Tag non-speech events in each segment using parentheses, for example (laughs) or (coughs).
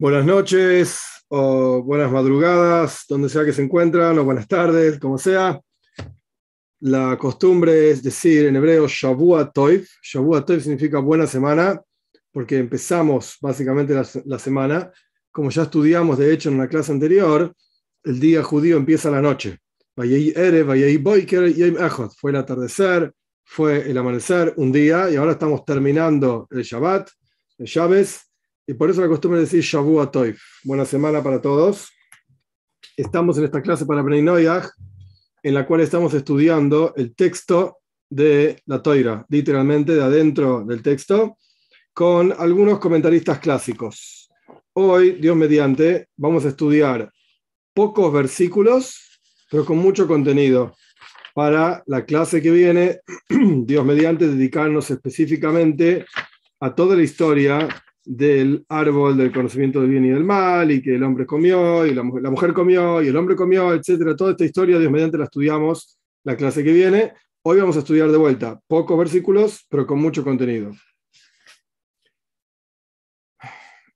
Buenas noches o buenas madrugadas, donde sea que se encuentran, o buenas tardes, como sea. La costumbre es decir en hebreo Shavua Toiv. Shavua Toiv significa buena semana, porque empezamos básicamente la, la, semana. Como ya estudiamos, de hecho, en una clase anterior, el día judío empieza la noche. Fue el atardecer, fue el amanecer, un día, y ahora estamos terminando el Shabbat, el Shabes, y por eso la costumbre decir Shavua Toif. Buena semana para todos. Estamos en esta clase para Bnei en la cual estamos estudiando el texto de la Toira, literalmente de adentro del texto, con algunos comentaristas clásicos. Hoy, Dios mediante, vamos a estudiar pocos versículos, pero con mucho contenido. Para la clase que viene, (clears throat) Dios mediante, dedicarnos específicamente a toda la historia del árbol del conocimiento del bien y del mal, y que el hombre comió, y la, mujer comió, y el hombre comió, etcétera. Toda esta historia, Dios mediante, la estudiamos la clase que viene. Hoy vamos a estudiar de vuelta pocos versículos, pero con mucho contenido.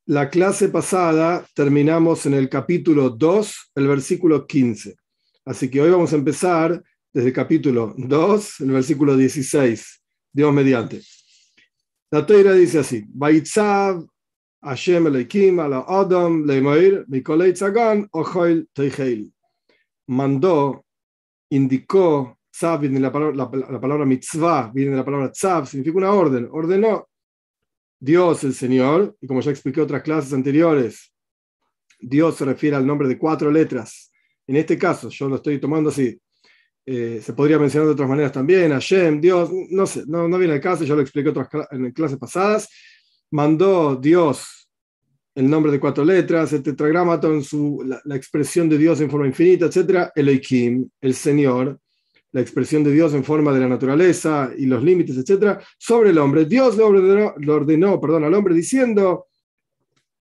La clase pasada terminamos en el capítulo 2, el versículo 15. Así que hoy vamos a empezar desde el capítulo 2, el versículo 16. Dios mediante. La Teira dice así: Baitzav Hashem Elohim ala Adam leimoir mikolei tzagan ochoil teicheil. Mandó, indicó, tzav viene la palabra, la, la palabra mitzvah, viene de la palabra tzav, significa una orden, ordenó Dios el Señor, y como ya expliqué en otras clases anteriores, Dios se refiere al nombre de cuatro letras. En este caso, yo lo estoy tomando así, eh, se podría mencionar de otras maneras también, Hashem, Dios, no sé, no, no viene al caso, yo lo expliqué otras, en clases pasadas. Mandó Dios el nombre de cuatro letras, el tetragramaton, su, la, la, expresión de Dios en forma infinita, etc. Elohim, el Señor, la expresión de Dios en forma de la naturaleza y los límites, etc. Sobre el hombre. Dios lo ordenó, lo ordenó perdón, al hombre diciendo,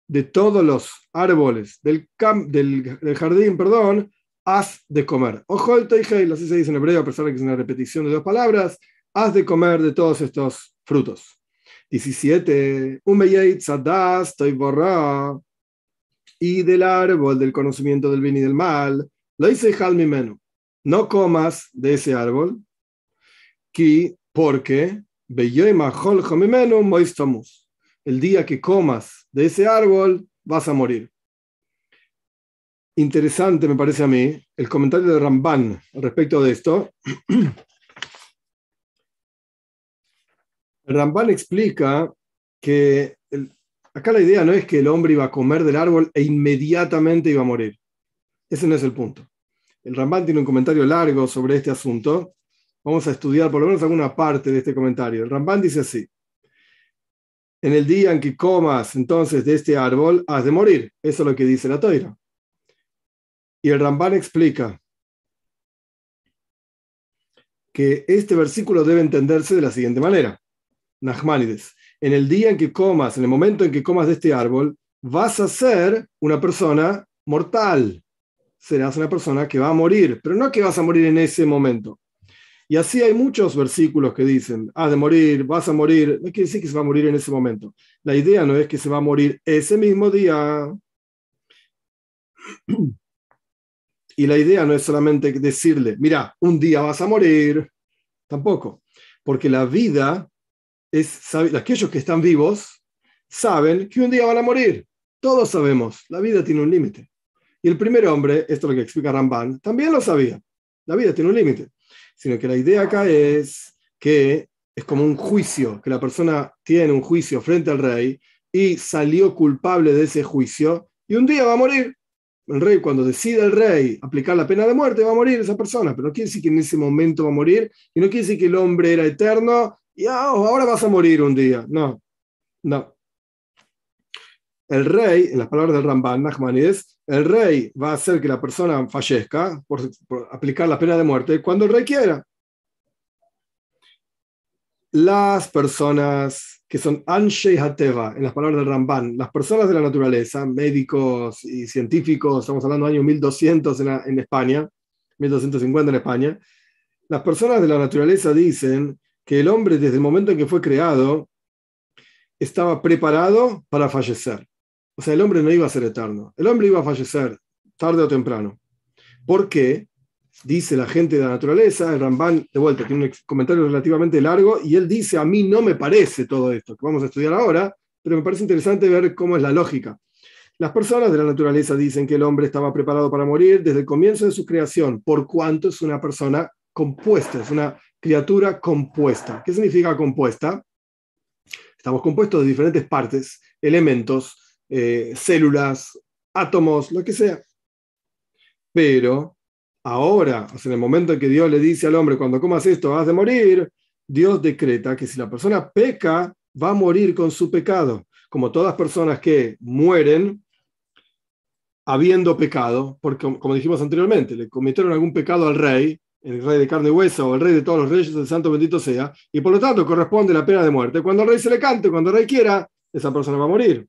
de todos los árboles del, del, del jardín, perdón, haz de comer. Ojo el toigeil, así se dice en hebreo, a pesar de que es una repetición de dos palabras, haz de comer de todos estos frutos. 17. estoy borra y del árbol del conocimiento del bien y del mal, lo hice mi menú. No comas de ese árbol, que porque el día que comas de ese árbol vas a morir interesante, me parece a mí, el comentario de Ramban respecto de esto. (clears throat) Ramban explica que acá la idea no es que el hombre iba a comer del árbol e inmediatamente iba a morir. Ese no es el punto. El Ramban tiene un comentario largo sobre este asunto. Vamos a estudiar por lo menos alguna parte de este comentario. El Ramban dice así. En el día en que comas entonces de este árbol, has de morir. Eso es lo que dice la toira. Y el Ramban explica que este versículo debe entenderse de la siguiente manera. Nachmanides, en el día en que comas, en el momento en que comas de este árbol, vas a ser una persona mortal. Serás una persona que va a morir, pero no que vas a morir en ese momento. Y así hay muchos versículos que dicen, has de morir, vas a morir. No quiere decir que se va a morir en ese momento. La idea no es que se va a morir ese mismo día. (clears throat) Y la idea no es solamente decirle, mira, un día vas a morir, tampoco, porque la vida es, aquellos que están vivos saben que un día van a morir. Todos sabemos, la vida tiene un límite. Y el primer hombre, esto es lo que explica Ramban, también lo sabía. La vida tiene un límite. Sino que la idea acá es que es como un juicio, que la persona tiene un juicio frente al rey y salió culpable de ese juicio y un día va a morir el rey, cuando decide el rey aplicar la pena de muerte, va a morir esa persona, pero no quiere decir que en ese momento va a morir, y no quiere decir que el hombre era eterno y oh, ahora vas a morir un día. No, no. El rey, en las palabras del Ramban, Nachmanides, el rey va a hacer que la persona fallezca por aplicar la pena de muerte cuando el rey quiera. Las personas que son Anshei Hateva, en las palabras del Ramban, las personas de la naturaleza, médicos y científicos, estamos hablando del año 1200 en, en España, 1250 en España, las personas de la naturaleza dicen que el hombre desde el momento en que fue creado estaba preparado para fallecer. O sea, el hombre no iba a ser eterno. El hombre iba a fallecer tarde o temprano. ¿Por qué? Dice la gente de la naturaleza, el Ramban, de vuelta, tiene un comentario relativamente largo, y él dice, a mí no me parece todo esto que vamos a estudiar ahora, pero me parece interesante ver cómo es la lógica. Las personas de la naturaleza dicen que el hombre estaba preparado para morir desde el comienzo de su creación, por cuanto es una persona compuesta, es una criatura compuesta. ¿Qué significa compuesta? Estamos compuestos de diferentes partes, elementos, eh, células, átomos, lo que sea. Pero ahora, en el momento en que Dios le dice al hombre, cuando comas esto vas a morir, Dios decreta que si la persona peca, va a morir con su pecado. Como todas personas que mueren habiendo pecado, porque como dijimos anteriormente, le cometieron algún pecado al rey, el rey de carne y hueso o el rey de todos los reyes, el santo bendito sea, y por lo tanto corresponde la pena de muerte. Cuando el rey se le cante, cuando el rey quiera, esa persona va a morir.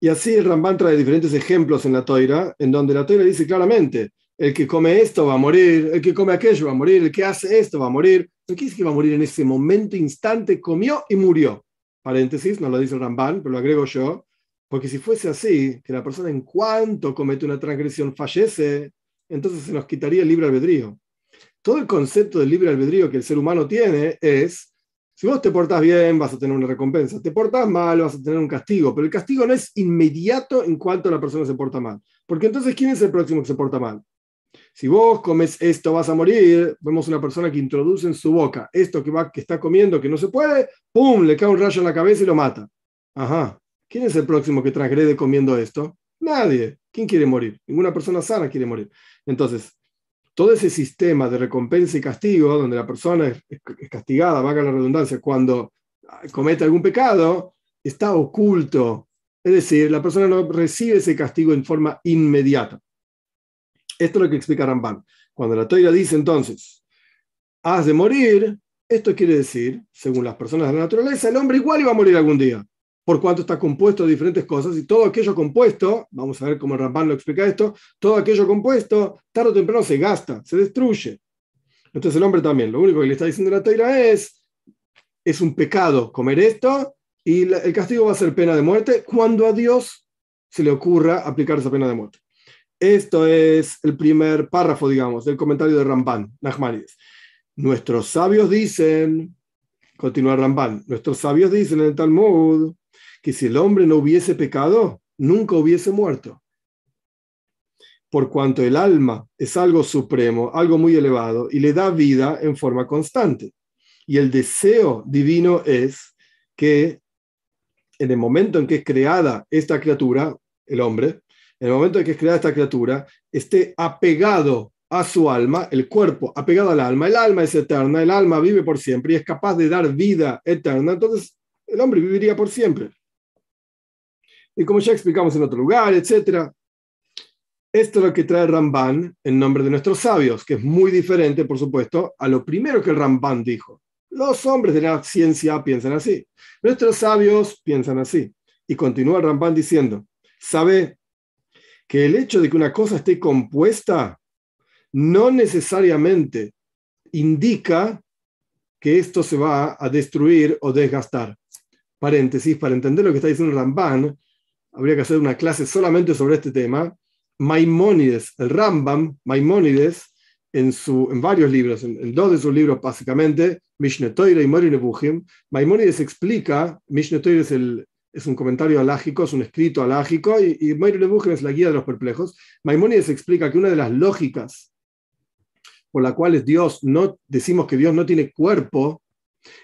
Y así el Ramban trae diferentes ejemplos en la toira, en donde la toira dice claramente, el que come esto va a morir, el que come aquello va a morir, el que hace esto va a morir. No quiere que va a morir en ese momento, instante, comió y murió. Paréntesis, no lo dice el Ramban, pero lo agrego yo, porque si fuese así, que la persona en cuanto comete una transgresión fallece, entonces se nos quitaría el libre albedrío. Todo el concepto del libre albedrío que el ser humano tiene es, si vos te portás bien, vas a tener una recompensa, te portás mal, vas a tener un castigo, pero el castigo no es inmediato en cuanto la persona se porta mal, porque entonces, ¿quién es el próximo que se porta mal? Si vos comes esto vas a morir, vemos una persona que introduce en su boca esto que, va, que está comiendo que no se puede, ¡pum! Le cae un rayo en la cabeza y lo mata. Ajá. ¿Quién es el próximo que transgrede comiendo esto? Nadie. ¿Quién quiere morir? Ninguna persona sana quiere morir. Entonces, todo ese sistema de recompensa y castigo, donde la persona es, castigada, vaga la redundancia, cuando comete algún pecado, está oculto. Es decir, la persona no recibe ese castigo en forma inmediata. Esto es lo que explica Ramban. Cuando la toira dice entonces, has de morir, esto quiere decir, según las personas de la naturaleza, el hombre igual iba a morir algún día, por cuanto está compuesto de diferentes cosas y todo aquello compuesto, vamos a ver cómo Ramban lo explica esto, todo aquello compuesto, tarde o temprano se gasta, se destruye. Entonces el hombre también, lo único que le está diciendo la toira es, es un pecado comer esto y el castigo va a ser pena de muerte cuando a Dios se le ocurra aplicar esa pena de muerte. Esto es el primer párrafo, digamos, del comentario de Ramban, Nachmanides. Nuestros sabios dicen, continúa Ramban, nuestros sabios dicen en el Talmud que si el hombre no hubiese pecado, nunca hubiese muerto. Por cuanto el alma es algo supremo, algo muy elevado, y le da vida en forma constante. Y el deseo divino es que en el momento en que es creada esta criatura, el hombre, en el momento en que es creada esta criatura, esté apegado a su alma, el cuerpo apegado al alma, el alma es eterna, el alma vive por siempre y es capaz de dar vida eterna, entonces el hombre viviría por siempre. Y como ya explicamos en otro lugar, etc. Esto es lo que trae Ramban en nombre de nuestros sabios, que es muy diferente, por supuesto, a lo primero que el Ramban dijo. Los hombres de la ciencia piensan así. Nuestros sabios piensan así. Y continúa Ramban diciendo, sabe que el hecho de que una cosa esté compuesta no necesariamente indica que esto se va a destruir o desgastar. Paréntesis, para entender lo que está diciendo Ramban, habría que hacer una clase solamente sobre este tema. Maimónides, el Rambam, Maimónides, en, su, en varios libros, en, dos de sus libros básicamente, Mishneh y Mori Nebuchim, Maimónides explica, Mishneh es el, es un comentario alágico, es un escrito alágico, y, y Meir es la guía de los perplejos. Maimónides explica que una de las lógicas por las cuales Dios no, decimos que Dios no tiene cuerpo,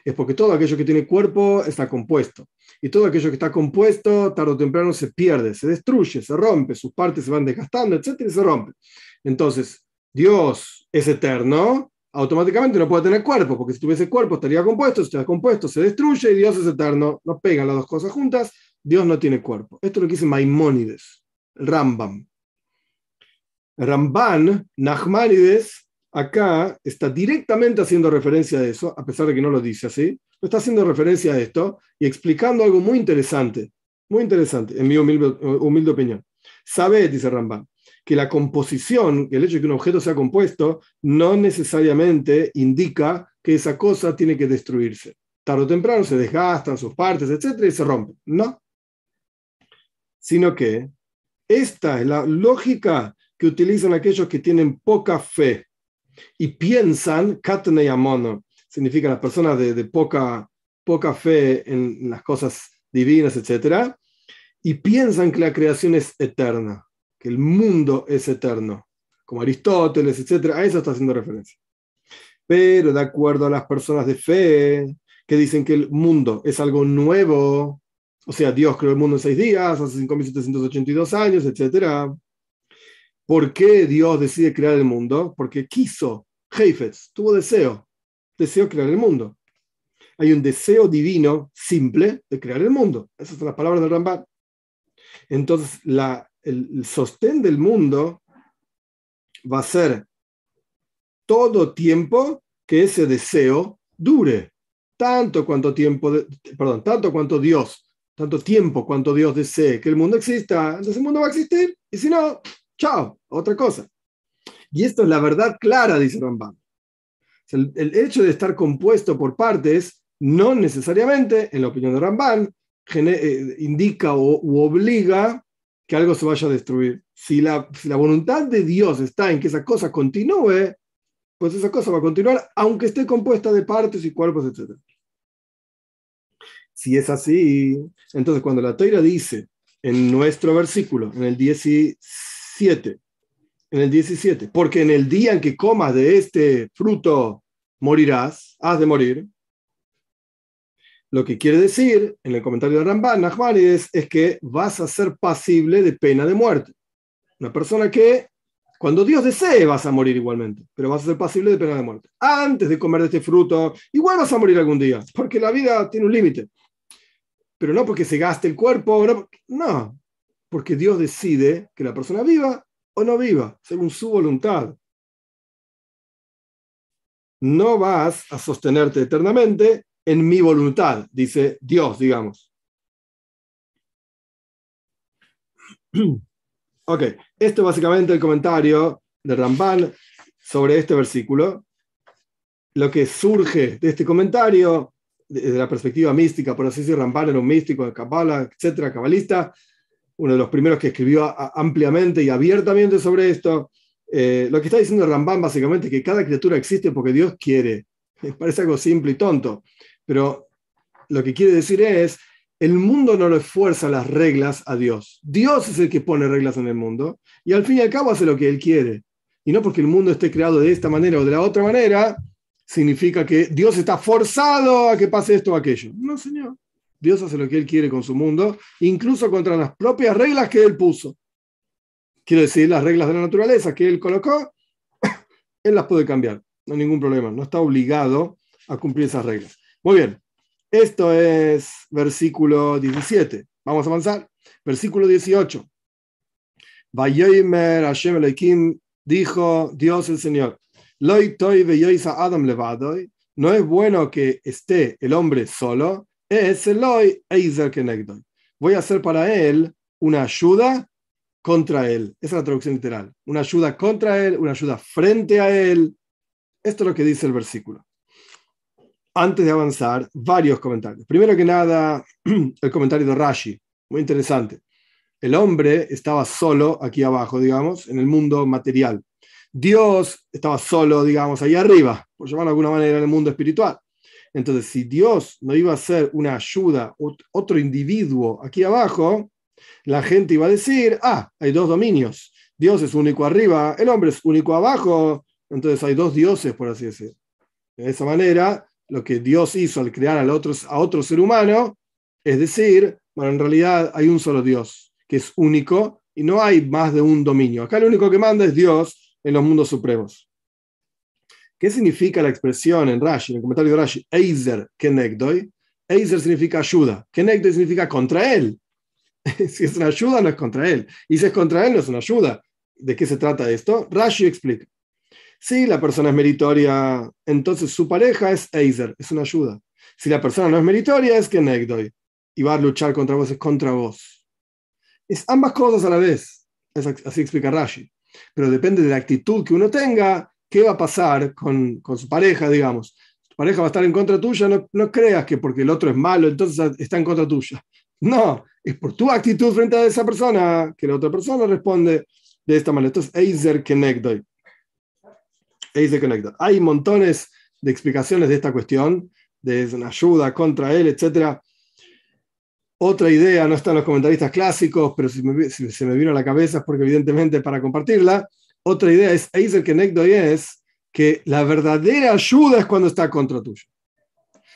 es porque todo aquello que tiene cuerpo está compuesto. Y todo aquello que está compuesto, tarde o temprano se pierde, se destruye, se rompe, sus partes se van desgastando, etc. y se rompe. Entonces, Dios es eterno, automáticamente no puede tener cuerpo, porque si tuviese cuerpo estaría compuesto, si está compuesto se destruye y Dios es eterno, no pegan las dos cosas juntas, Dios no tiene cuerpo. Esto es lo que dice Maimónides, Rambam. Ramban, Nachmanides, acá está directamente haciendo referencia a eso, a pesar de que no lo dice así, está haciendo referencia a esto y explicando algo muy interesante, muy interesante, en mi humilde, opinión. Sabe, dice Ramban, que la composición, el hecho de que un objeto sea compuesto, no necesariamente indica que esa cosa tiene que destruirse. Tarde o temprano se desgastan sus partes, etcétera, y se rompen. No. Sino que esta es la lógica que utilizan aquellos que tienen poca fe y piensan, katne amono, significa las personas de, poca, fe en las cosas divinas, etc. Y piensan que la creación es eterna, que el mundo es eterno, como Aristóteles, etc. A eso está haciendo referencia. Pero de acuerdo a las personas de fe, que dicen que el mundo es algo nuevo, o sea, Dios creó el mundo en seis días, hace 5.782 años, etc. ¿Por qué Dios decide crear el mundo? Porque quiso, Heifetz, tuvo deseo, deseo crear el mundo. Hay un deseo divino simple de crear el mundo. Esas son las palabras del Ramban. Entonces, la, el, sostén del mundo va a ser todo tiempo que ese deseo dure. Tanto cuanto tiempo, perdón, tanto cuanto Dios, tanto tiempo cuanto Dios desee que el mundo exista, entonces el mundo va a existir. Y si no, chao, otra cosa. Y esto es la verdad clara, dice Ramban. El, hecho de estar compuesto por partes no necesariamente, en la opinión de Ramban, eh, indica o obliga que algo se vaya a destruir. Si la, si la voluntad de Dios está en que esa cosa continúe, pues esa cosa va a continuar, aunque esté compuesta de partes y cuerpos, etc. Si es así, entonces cuando la Teira dice en nuestro versículo, en el 17, en el 17, porque en el día en que comas de este fruto morirás, has de morir, lo que quiere decir, en el comentario de Ramban, Nachmanides, es que vas a ser pasible de pena de muerte. Una persona que, cuando Dios desee, vas a morir igualmente, pero vas a ser pasible de pena de muerte. Antes de comer de este fruto, igual vas a morir algún día, porque la vida tiene un límite. Pero no porque se gaste el cuerpo, no, porque Dios decide que la persona viva o no viva, según su voluntad. No vas a sostenerte eternamente en mi voluntad, dice Dios, digamos. (clears throat) Ok, esto es básicamente el comentario de Ramban sobre este versículo. Lo que surge de este comentario, desde la perspectiva mística, por así decirlo, Ramban era un místico de Kabbalah, etcétera, cabalista, uno de los primeros que escribió ampliamente y abiertamente sobre esto. Eh, lo que está diciendo Ramban básicamente es que cada criatura existe porque Dios quiere. (laughs) Parece algo simple y tonto, pero lo que quiere decir es, el mundo no le fuerza las reglas a Dios. Dios es el que pone reglas en el mundo y al fin y al cabo hace lo que Él quiere. Y no porque el mundo esté creado de esta manera o de la otra manera, significa que Dios está forzado a que pase esto o aquello. No, Señor. Dios hace lo que Él quiere con su mundo, incluso contra las propias reglas que Él puso. Quiero decir, las reglas de la naturaleza que Él colocó, (coughs) Él las puede cambiar. No hay ningún problema. No está obligado a cumplir esas reglas. Muy bien, esto es versículo 17. Vamos a avanzar. Versículo 18. Vayomer Hashem Elohim dijo Dios el Señor. Adam. No es bueno que esté el hombre solo. Es Eloi Eizer Kenegdoy. Voy a hacer para él una ayuda contra él. Esa es la traducción literal. Una ayuda contra él, una ayuda frente a él. Esto es lo que dice el versículo antes de avanzar, varios comentarios. Primero que nada, (clears throat) el comentario de Rashi, muy interesante. El hombre estaba solo aquí abajo, digamos, en el mundo material. Dios estaba solo, digamos, ahí arriba, por llamarlo de alguna manera, en el mundo espiritual. Entonces, si Dios no iba a ser una ayuda, otro individuo aquí abajo, la gente iba a decir, ah, hay dos dominios. Dios es único arriba, el hombre es único abajo, entonces hay dos dioses, por así decir. De esa manera, lo que Dios hizo al crear a otro, a otro ser humano, es decir, bueno, en realidad hay un solo Dios, que es único, y no hay más de un dominio. Acá lo único que manda es Dios en los mundos supremos. ¿Qué significa la expresión en Rashi, en el comentario de Rashi, Eizer Kenegdoi? Eizer significa ayuda, Kenegdoi significa contra él. (laughs) si es una ayuda, no es contra él. Y si es contra él, no es una ayuda. ¿De qué se trata esto? Rashi explica. Si la persona es meritoria, entonces su pareja es Eiser, es una ayuda. Si la persona no es meritoria, es que Negdoy. Y va a luchar contra vos, es contra vos. Es ambas cosas a la vez. así explica Rashi. Pero depende de la actitud que uno tenga, qué va a pasar con, con su pareja, digamos. pareja va a estar en contra tuya, no, no creas que porque el otro es malo, entonces está en contra tuya. No, es por tu actitud frente a esa persona que la otra persona responde de esta manera. Entonces, Eiser Kenegdoy. Eiser Kenegdoy. Hay montones de explicaciones de esta cuestión, de una ayuda contra él, etc. Otra idea, no está en los comentaristas clásicos, pero si, se me vino a la cabeza es porque evidentemente para compartirla, otra idea es, Eiser Kenegdoy es que la verdadera ayuda es cuando está contra tuyo.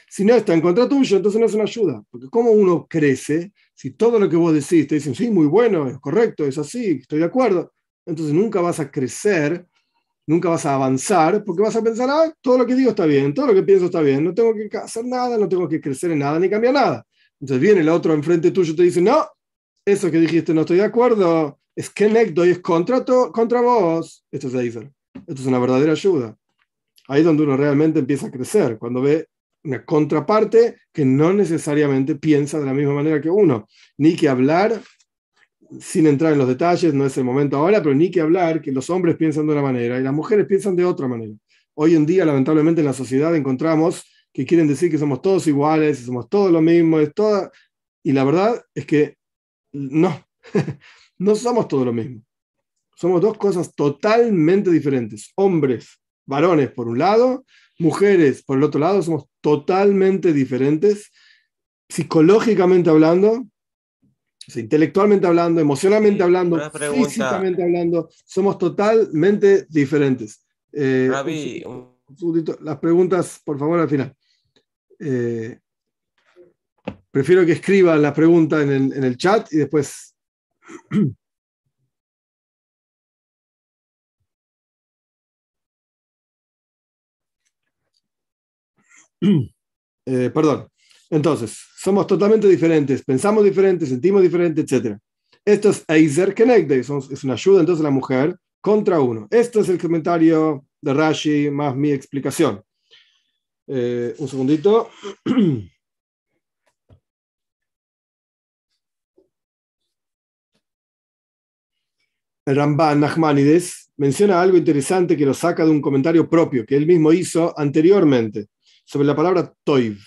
Si no está en contra tuyo, entonces no es una ayuda. Porque ¿cómo uno crece si todo lo que vos decís te dicen, sí, muy bueno, es correcto, es así, estoy de acuerdo? Entonces nunca vas a crecer, nunca vas a avanzar, porque vas a pensar, ah, todo lo que digo está bien, todo lo que pienso está bien, no tengo que hacer nada, no tengo que crecer en nada ni cambiar nada. Entonces viene el otro enfrente tuyo y te dice, no, eso que dijiste no estoy de acuerdo, es que y es contra, vos. Esto es Esto es una verdadera ayuda. Ahí es donde uno realmente empieza a crecer, cuando ve una contraparte que no necesariamente piensa de la misma manera que uno. Ni que hablar, sin entrar en los detalles, no es el momento ahora, pero ni que hablar que los hombres piensan de una manera y las mujeres piensan de otra manera. Hoy en día, lamentablemente, en la sociedad encontramos que quieren decir que somos todos iguales, somos todos lo mismo, es toda... y la verdad es que no, (laughs) no somos todos lo mismo. Somos dos cosas totalmente diferentes. Hombres, varones por un lado, mujeres, por el otro lado, somos totalmente diferentes, psicológicamente hablando, intelectualmente hablando, emocionalmente hablando, físicamente hablando, somos totalmente diferentes. Eh, las preguntas, por favor, al final. Eh, prefiero que escriban la pregunta en el, en el chat y después (clears throat) Eh, perdón. Entonces, somos totalmente diferentes, pensamos diferentes, sentimos diferentes, etc. Esto es Eiser Kenegde, es una ayuda entonces la mujer contra uno. Esto es el comentario de Rashi más mi explicación. Eh, un segundito. (clears throat) El Ramban Nachmanides menciona algo interesante que lo saca de un comentario propio que él mismo hizo anteriormente sobre la palabra toiv.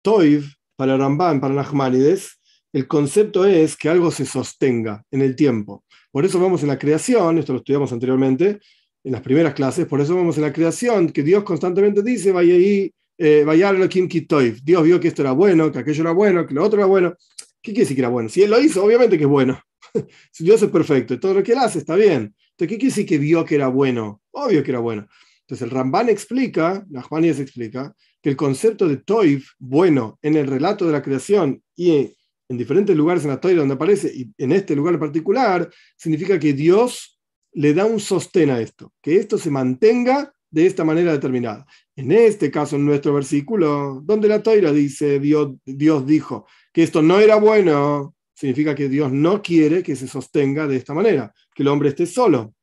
Toiv, para Ramban, para Nachmanides, el concepto es que algo se sostenga en el tiempo. Por eso vamos en la creación, esto lo estudiamos anteriormente en las primeras clases, por eso vamos en la creación, que Dios constantemente dice, vaya ahí, eh, vaya Toiv. Dios vio que esto era bueno, que aquello era bueno, que lo otro era bueno. ¿Qué quiere decir que era bueno? Si Él lo hizo, obviamente que es bueno. (laughs) Dios es perfecto y todo lo que Él hace está bien. Entonces, ¿qué quiere decir que vio que era bueno? Obvio que era bueno. Entonces el Ramban explica, la Juanías explica, que el concepto de Toiv, bueno, en el relato de la creación y en diferentes lugares en la Torah donde aparece, y en este lugar en particular, significa que Dios le da un sostén a esto, que esto se mantenga de esta manera determinada. En este caso, en nuestro versículo, donde la Toira dice, Dios dijo que esto no era bueno, significa que Dios no quiere que se sostenga de esta manera, que el hombre esté solo.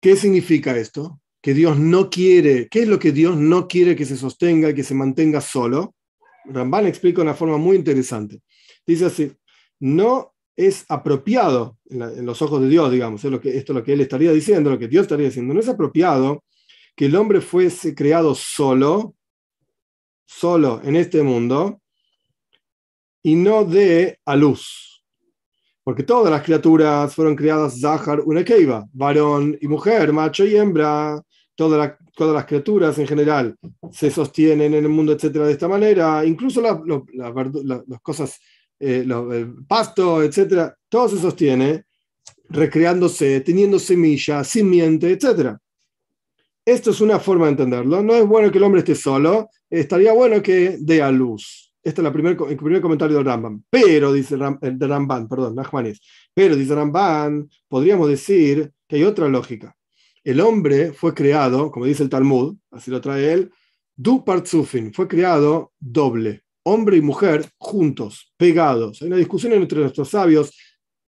¿Qué significa esto? Que Dios no quiere, ¿qué es lo que Dios no quiere que se sostenga y que se mantenga solo? Ramban explica de una forma muy interesante. Dice así, no es apropiado en, los ojos de Dios, digamos, esto es lo que él estaría diciendo, lo que Dios estaría diciendo, no es apropiado que el hombre fuese creado solo, solo en este mundo, y no dé a luz. Porque todas las criaturas fueron creadas Zahar una Keiva, varón y mujer, macho y hembra. Todas las, criaturas en general se sostienen en el mundo, etcétera, de esta manera. Incluso las, cosas, eh, el pasto, etcétera, todo se sostiene recreándose, teniendo semilla, simiente, etcétera. Esto es una forma de entenderlo. No es bueno que el hombre esté solo, estaría bueno que dé a luz. Este es el primer comentario del Ramban. Pero, dice el de Ramban, perdón, Nachmanis. Pero, dice Ramban, podríamos decir que hay otra lógica. El hombre fue creado, como dice el Talmud, así lo trae él, du partzufin, fue creado doble, hombre y mujer juntos, pegados. Hay una discusión entre nuestros sabios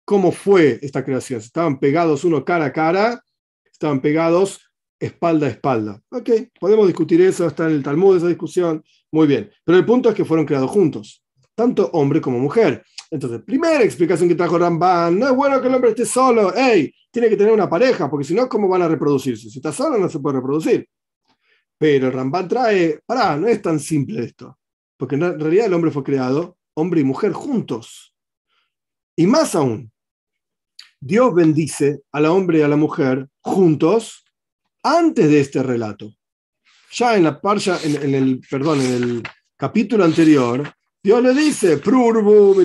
cómo fue esta creación. Estaban pegados uno cara a cara, estaban pegados espalda a espalda. Ok, podemos discutir eso, está en el Talmud esa discusión, muy bien. Pero el punto es que fueron creados juntos, tanto hombre como mujer. Entonces, primera explicación que trajo Ramban, no es bueno que el hombre esté solo, hey, tiene que tener una pareja, porque si no, ¿cómo van a reproducirse? Si está solo no se puede reproducir. Pero Ramban trae, pará, no es tan simple esto, porque en realidad el hombre fue creado, hombre y mujer juntos. Y más aún, Dios bendice al hombre y a la mujer juntos antes de este relato. Ya en la parsha, en, el, perdón, en el capítulo anterior, Dios le dice, Prurbu,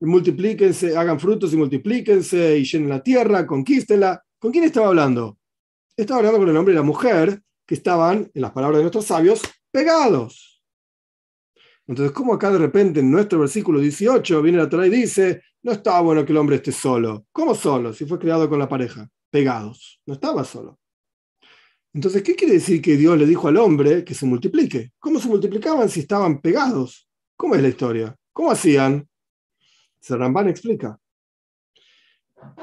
multiplíquense, hagan frutos y multiplíquense y llenen la tierra, conquístenla. ¿Con quién estaba hablando? Estaba hablando con el hombre y la mujer que estaban, en las palabras de nuestros sabios, pegados. Entonces, ¿cómo acá de repente en nuestro versículo 18 viene la Torah y dice, no estaba bueno que el hombre esté solo? ¿Cómo solo? Si fue creado con la pareja, pegados. No estaba solo. Entonces, ¿qué quiere decir que Dios le dijo al hombre que se multiplique? ¿Cómo se multiplicaban si estaban pegados? ¿Cómo es la historia? ¿Cómo hacían? Serrambán explica.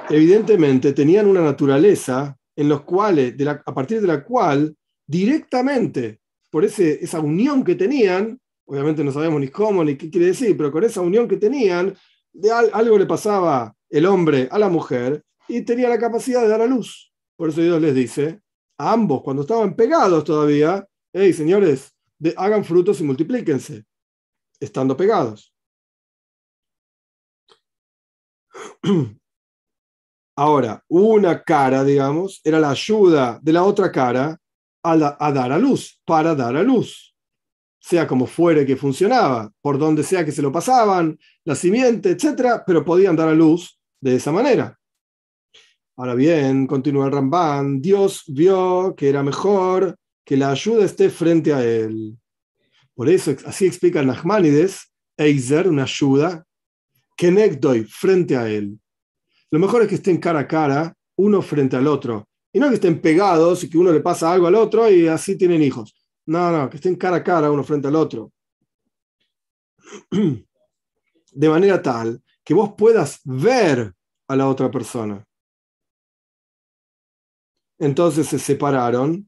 Evidentemente tenían una naturaleza en los cuales, a partir de la cual directamente, por esa unión que tenían, obviamente no sabemos ni cómo ni qué quiere decir, pero con esa unión que tenían, de algo le pasaba el hombre a la mujer y tenía la capacidad de dar a luz. Por eso Dios les dice, ambos, cuando estaban pegados todavía, hey señores, hagan frutos y multiplíquense, estando pegados. (clears throat) Ahora, una cara, digamos, era la ayuda de la otra cara a, dar a luz, para dar a luz. Sea como fuere que funcionaba, por donde sea que se lo pasaban, la simiente, etc., pero podían dar a luz de esa manera. Ahora bien, continúa el Rambán, Dios vio que era mejor que la ayuda esté frente a él. Por eso, así explica Nachmanides, Eiser, una ayuda, que doy frente a él. Lo mejor es que estén cara a cara, uno frente al otro. Y no que estén pegados y que uno le pasa algo al otro y así tienen hijos. No, no, que estén cara a cara, uno frente al otro. (clears throat) De manera tal que vos puedas ver a la otra persona. Entonces se separaron,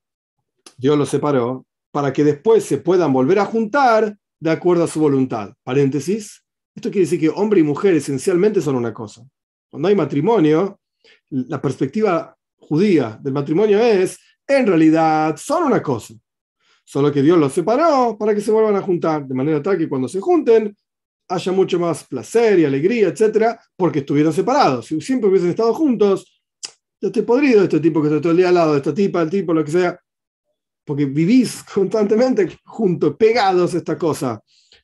Dios los separó, para que después se puedan volver a juntar de acuerdo a su voluntad. Paréntesis, esto quiere decir que hombre y mujer esencialmente son una cosa. Cuando hay matrimonio, la perspectiva judía del matrimonio es, en realidad, son una cosa. Solo que Dios los separó para que se vuelvan a juntar, de manera tal que cuando se junten haya mucho más placer y alegría, etcétera, porque estuvieron separados. Si siempre hubiesen estado juntos, yo estoy podrido de este tipo que está todo el día al lado de esta tipa, el tipo, lo que sea, porque vivís constantemente juntos, pegados a esta cosa.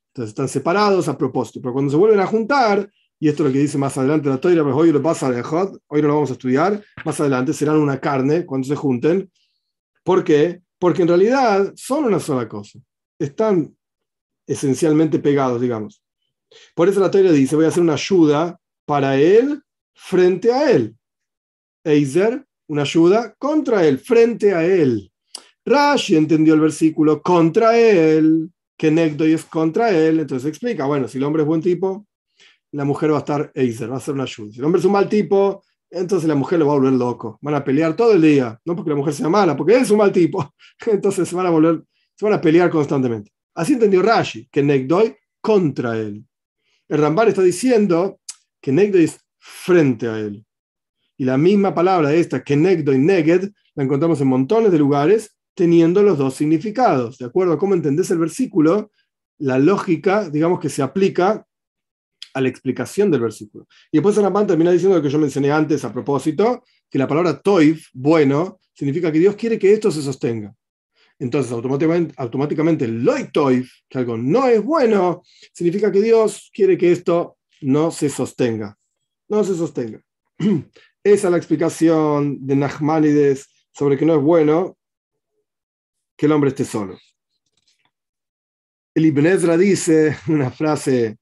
Entonces están separados a propósito, pero cuando se vuelven a juntar, y esto es lo que dice más adelante la Toira, pues hoy lo pasa de Hot, hoy no lo vamos a estudiar, más adelante serán una carne cuando se junten. ¿Por qué? Porque en realidad son una sola cosa. Están esencialmente pegados, digamos. Por eso la Toira dice, voy a hacer una ayuda para él frente a él. Eiser, una ayuda contra él, frente a él. Rashi entendió el versículo contra él, que Nekdoy es contra él, entonces explica, bueno, si el hombre es buen tipo, la mujer va a estar Eiser, va a ser una ayuda. Si el hombre es un mal tipo, entonces la mujer lo va a volver loco. Van a pelear todo el día, no porque la mujer sea mala, porque él es un mal tipo. (laughs) Entonces se van a volver, se van a pelear constantemente. Así entendió Rashi, que Nekdoy contra él. El Rambar está diciendo que Nekdoy es frente a él. Y la misma palabra esta, que negdo y neged, la encontramos en montones de lugares, teniendo los dos significados. De acuerdo a cómo entendés el versículo, la lógica, digamos que se aplica a la explicación del versículo. Y después Ramán termina diciendo lo que yo mencioné antes a propósito, que la palabra toif, bueno, significa que Dios quiere que esto se sostenga. Entonces, automáticamente, automáticamente loy que algo no es bueno, significa que Dios quiere que esto no se sostenga. No se sostenga. (clears throat) Esa es la explicación de Nachmanides sobre que no es bueno que el hombre esté solo. El Ibn Ezra dice (laughs) una frase,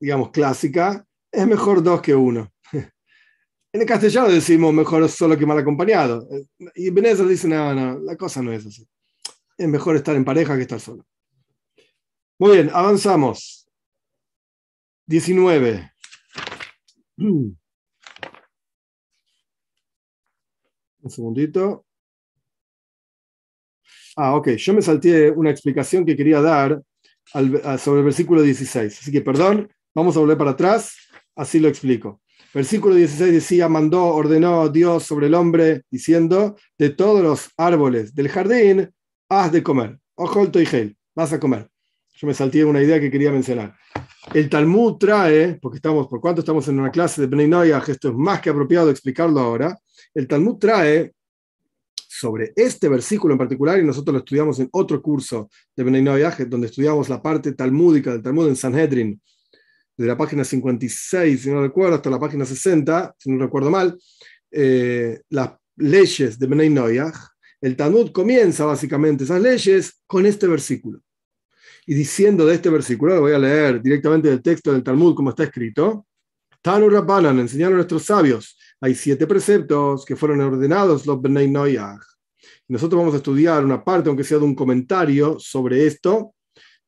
digamos, clásica, es mejor dos que uno. (laughs) En el castellano decimos mejor solo que mal acompañado. Y Ibn Ezra dice, no, no, la cosa no es así. Es mejor estar en pareja que estar solo. Muy bien, avanzamos. 19. (clears throat) Un segundito. Ah, ok. Yo me salté una explicación que quería dar sobre el versículo 16. Así que perdón, Vamos a volver para atrás, así lo explico. Versículo 16 decía, mandó, ordenó Dios sobre el hombre, diciendo, de todos los árboles del jardín, has de comer. Ojo y gel, vas a comer. Yo me salté una idea que quería mencionar. El Talmud trae, porque estamos, por cuanto estamos en una clase de Bnei esto es más que apropiado explicarlo ahora. El Talmud trae sobre este versículo en particular, y nosotros lo estudiamos en otro curso de Bnei donde estudiamos la parte talmúdica del Talmud en Sanhedrin, de la página 56, si no recuerdo, hasta la página 60, si no recuerdo mal, eh, las leyes de Bnei el Talmud comienza básicamente esas leyes con este versículo. Y diciendo de este versículo, lo voy a leer directamente del texto del Talmud como está escrito, Tanu Rabbanan enseñaron a nuestros sabios, hay siete preceptos que fueron ordenados los Bnei Noyach. Nosotros vamos a estudiar una parte, aunque sea de un comentario sobre esto,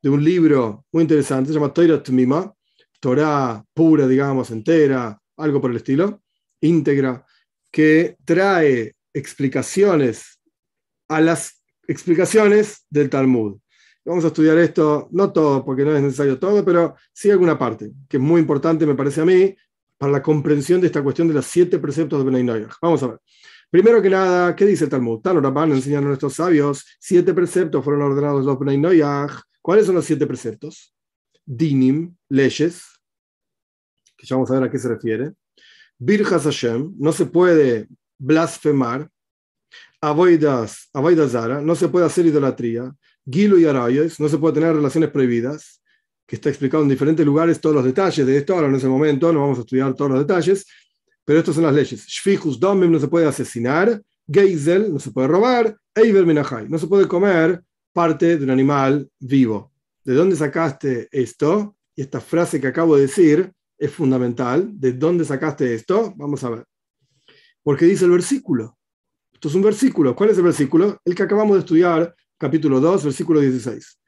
de un libro muy interesante, se llama Torah Tmima, Torah pura, digamos, entera, algo por el estilo, íntegra, que trae explicaciones a las explicaciones del Talmud. Vamos a estudiar esto, no todo, porque no es necesario todo, pero sí alguna parte, que es muy importante, me parece a mí, para la comprensión de esta cuestión de los siete preceptos de Benay Vamos a ver. Primero que nada, ¿qué dice el Talmud? Tan enseñan a nuestros sabios, siete preceptos fueron ordenados los Benay ¿Cuáles son los siete preceptos? Dinim, leyes, que ya vamos a ver a qué se refiere. Birjas Hashem, no se puede blasfemar. Avoidas, avoidazara, no se puede hacer idolatría. Gilu y arayos, no se puede tener relaciones prohibidas que está explicado en diferentes lugares todos los detalles de esto, ahora en ese momento no vamos a estudiar todos los detalles, pero estas son las leyes. Shfichus domim no se puede asesinar, Geisel no se puede robar, Eiber minahai no se puede comer parte de un animal vivo. ¿De dónde sacaste esto? Y esta frase que acabo de decir es fundamental. ¿De dónde sacaste esto? Vamos a ver. Porque dice el versículo. Esto es un versículo. ¿Cuál es el versículo? El que acabamos de estudiar, capítulo 2, versículo 16.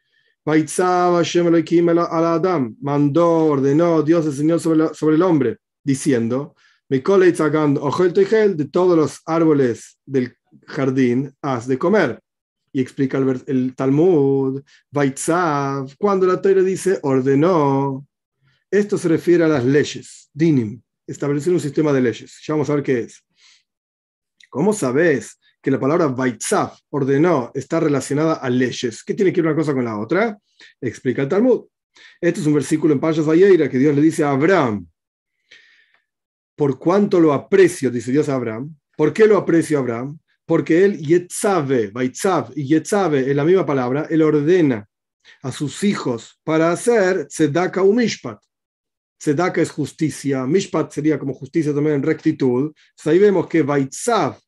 Mandó, ordenó Dios el Señor sobre, sobre el hombre, diciendo, de todos los árboles del jardín has de comer. Y explica el, Talmud, cuando la Torah dice ordenó, esto se refiere a las leyes, dinim, establecer un sistema de leyes. Ya vamos a ver qué es. ¿Cómo sabes que la palabra Vaitzaf, ordenó, está relacionada a leyes. ¿Qué tiene que ver una cosa con la otra? Explica el Talmud. Este es un versículo en Payas Valleira que Dios le dice a Abraham, por cuánto lo aprecio, dice Dios a Abraham. ¿Por qué lo aprecio Abraham? Porque él, Yetzave, Vaitzav y Yetzave es la misma palabra, él ordena a sus hijos para hacer Tzedaka u Mishpat. Tzedaka es justicia, Mishpat sería como justicia también en rectitud. ahí vemos que Vaitzav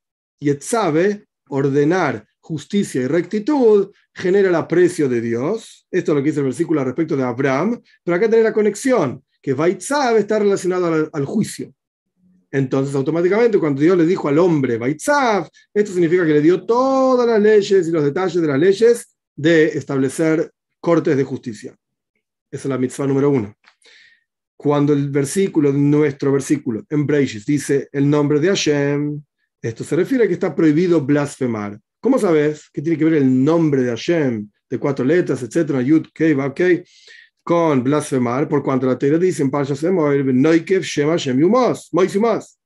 sabe ordenar justicia y rectitud, genera el aprecio de Dios. Esto es lo que dice el versículo respecto de Abraham, pero acá tiene la conexión, que Vaitzav está relacionado al, juicio. Entonces, automáticamente, cuando Dios le dijo al hombre Vaitzav, esto significa que le dio todas las leyes y los detalles de las leyes de establecer cortes de justicia. Esa es la mitzvah número uno. Cuando el versículo, nuestro versículo, en Breishis, dice el nombre de Hashem, esto se refiere a que está prohibido blasfemar. ¿Cómo sabes que tiene que ver el nombre de Hashem, de cuatro letras, etcétera, Yud, Kei, Kei, con blasfemar? Por cuanto la teoría dice en Noikev, Shem Hashem Yumos, Mois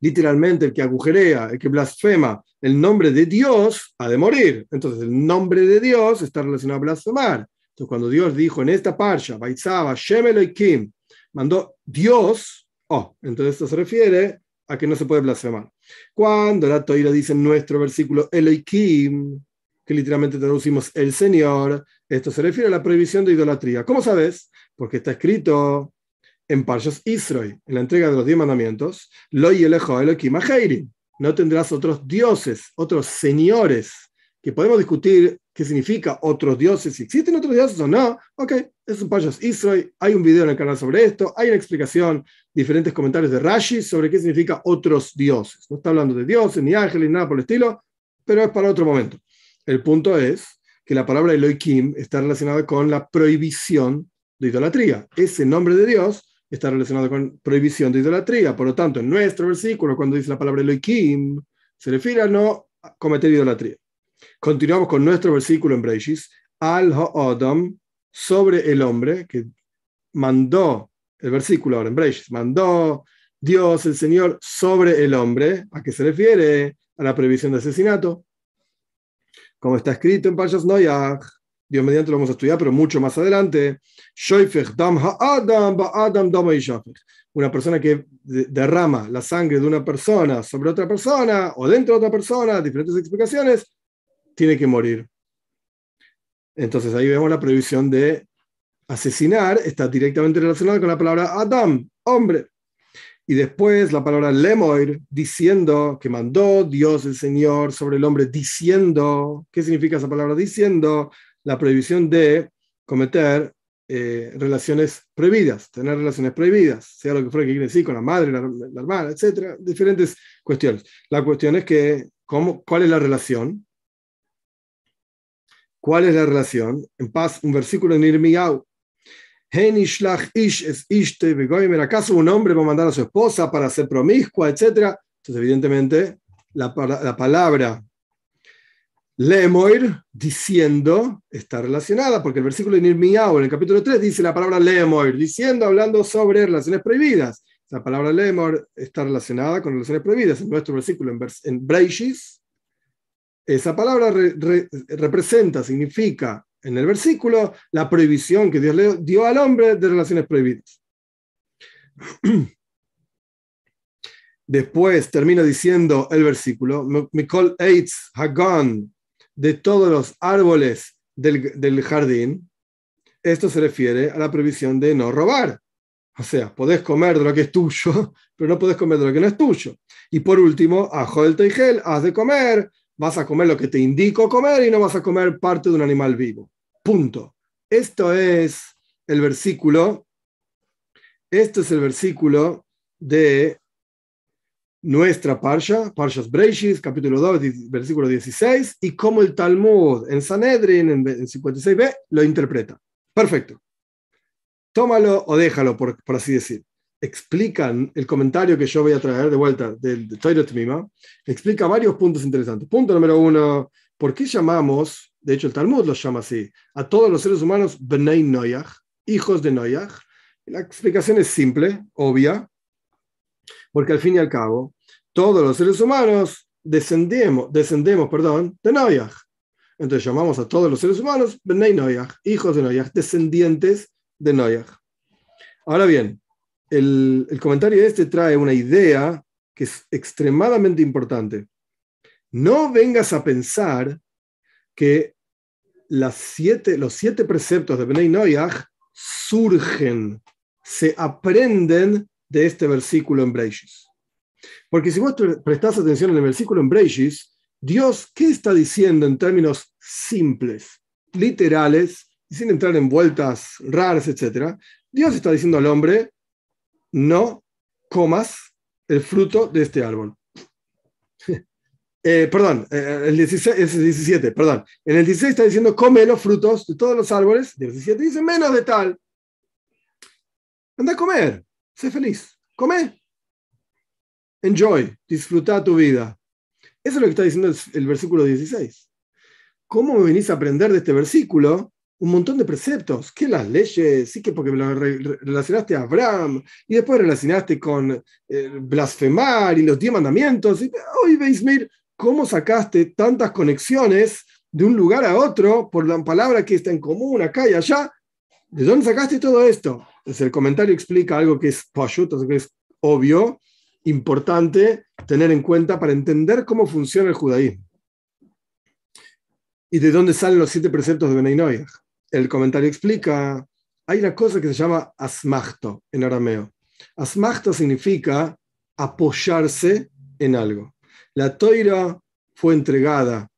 Literalmente, el que agujerea, el que blasfema el nombre de Dios, ha de morir. Entonces, el nombre de Dios está relacionado a blasfemar. Entonces, cuando Dios dijo en esta parsha, Baitzaba, Shem mandó Dios, oh, entonces esto se refiere a que no se puede blasfemar. Cuando la Toira dice en nuestro versículo Elohim, que literalmente traducimos el Señor, esto se refiere a la prohibición de idolatría. ¿Cómo sabes? Porque está escrito en Parshas Israel, en la entrega de los diez mandamientos, Lo Elohim No tendrás otros dioses, otros señores, que podemos discutir qué significa otros dioses, si existen otros dioses o no. Ok, es un Payas Israel, hay un video en el canal sobre esto, hay una explicación, diferentes comentarios de Rashi sobre qué significa otros dioses. No está hablando de dioses, ni ángeles, nada por el estilo, pero es para otro momento. El punto es que la palabra Elohim está relacionada con la prohibición de idolatría. Ese nombre de Dios está relacionado con prohibición de idolatría. Por lo tanto, en nuestro versículo, cuando dice la palabra Elohim, se refiere a no cometer idolatría. Continuamos con nuestro versículo en Breishis, al Ha'adam, sobre el hombre, que mandó, el versículo ahora en Breishis, mandó Dios, el Señor, sobre el hombre. ¿A qué se refiere? A la prohibición de asesinato. Como está escrito en Payas Noyach, Dios mediante lo vamos a estudiar, pero mucho más adelante. Una persona que derrama la sangre de una persona sobre otra persona o dentro de otra persona, diferentes explicaciones, tiene que morir. Entonces ahí vemos la prohibición de asesinar, está directamente relacionada con la palabra Adam, hombre. Y después la palabra lemoir, diciendo que mandó Dios el Señor sobre el hombre, diciendo, ¿qué significa esa palabra? Diciendo la prohibición de cometer eh, relaciones prohibidas, tener relaciones prohibidas, sea lo que fuera que quiere decir con la madre, la, hermana, etcétera, diferentes cuestiones. La cuestión es que, ¿cómo, ¿cuál es la relación? ¿Cuál es la relación? En paz, un versículo en Irmiyahu. ¿Acaso un hombre va a mandar a su esposa para ser promiscua, etcétera? Entonces, evidentemente, la, la palabra Lemoir, diciendo, está relacionada, porque el versículo de Nirmiyahu en el capítulo 3 dice la palabra Lemoir, diciendo, hablando sobre relaciones prohibidas. La palabra Lemoir está relacionada con relaciones prohibidas. En nuestro versículo, en, en Breishis, esa palabra representa, significa en el versículo la prohibición que Dios le dio al hombre de relaciones prohibidas. (clears throat) Después termina diciendo el versículo, Mikol Eitz Hagon, de todos los árboles del, del, jardín, esto se refiere a la prohibición de no robar. O sea, podés comer de lo que es tuyo, (laughs) pero no podés comer de lo que no es tuyo. Y por último, a Joel Teigel, has de comer vas a comer lo que te indico comer y no vas a comer parte de un animal vivo. Punto. Esto es el versículo, esto es el versículo de nuestra Parsha, Parshas Breishis, capítulo 2, versículo 16, y cómo el Talmud en Sanedrin, en 56b, lo interpreta. Perfecto. Tómalo o déjalo, por, por así decir explican el comentario que yo voy a traer de vuelta del de Toilet Mima, explica varios puntos interesantes. Punto número uno, ¿por qué llamamos, de hecho el Talmud los llama así, a todos los seres humanos Bnei Noyach, hijos de Noyach? La explicación es simple, obvia, porque al fin y al cabo, todos los seres humanos descendemos, descendemos perdón, de Noyach. Entonces llamamos a todos los seres humanos Bnei Noyach, hijos de Noyach, descendientes de Noyach. Ahora bien, el, comentario este trae una idea que es extremadamente importante. No vengas a pensar que los siete preceptos de Benay Noyach surgen, se aprenden de este versículo en Breishis. Porque si vos prestás atención en el versículo en Breishis, Dios, ¿qué está diciendo en términos simples, literales, sin entrar en vueltas raras, etcétera? Dios está diciendo al hombre, no comas el fruto de este árbol. Eh, perdón, eh, el, 16, es 17, perdón. En el 16 está diciendo come los frutos de todos los árboles. El 17 dice menos de tal. Anda a comer, sé feliz, come. Enjoy, disfruta tu vida. Eso es lo que está diciendo el, versículo 16. ¿Cómo me venís a aprender de este versículo? un montón de preceptos, que las leyes, sí que porque lo relacionaste a Abraham, y después relacionaste con eh, blasfemar y los diez mandamientos, y hoy veis, mir, cómo sacaste tantas conexiones de un lugar a otro por la palabra que está en común acá y allá. ¿De dónde sacaste todo esto? Entonces el comentario explica algo que es que es obvio, importante tener en cuenta para entender cómo funciona el judaísmo. ¿Y de dónde salen los siete preceptos de Benay el comentario explica, hay una cosa que se llama asmachto en arameo. Asmachto significa apoyarse en algo. La toira fue entregada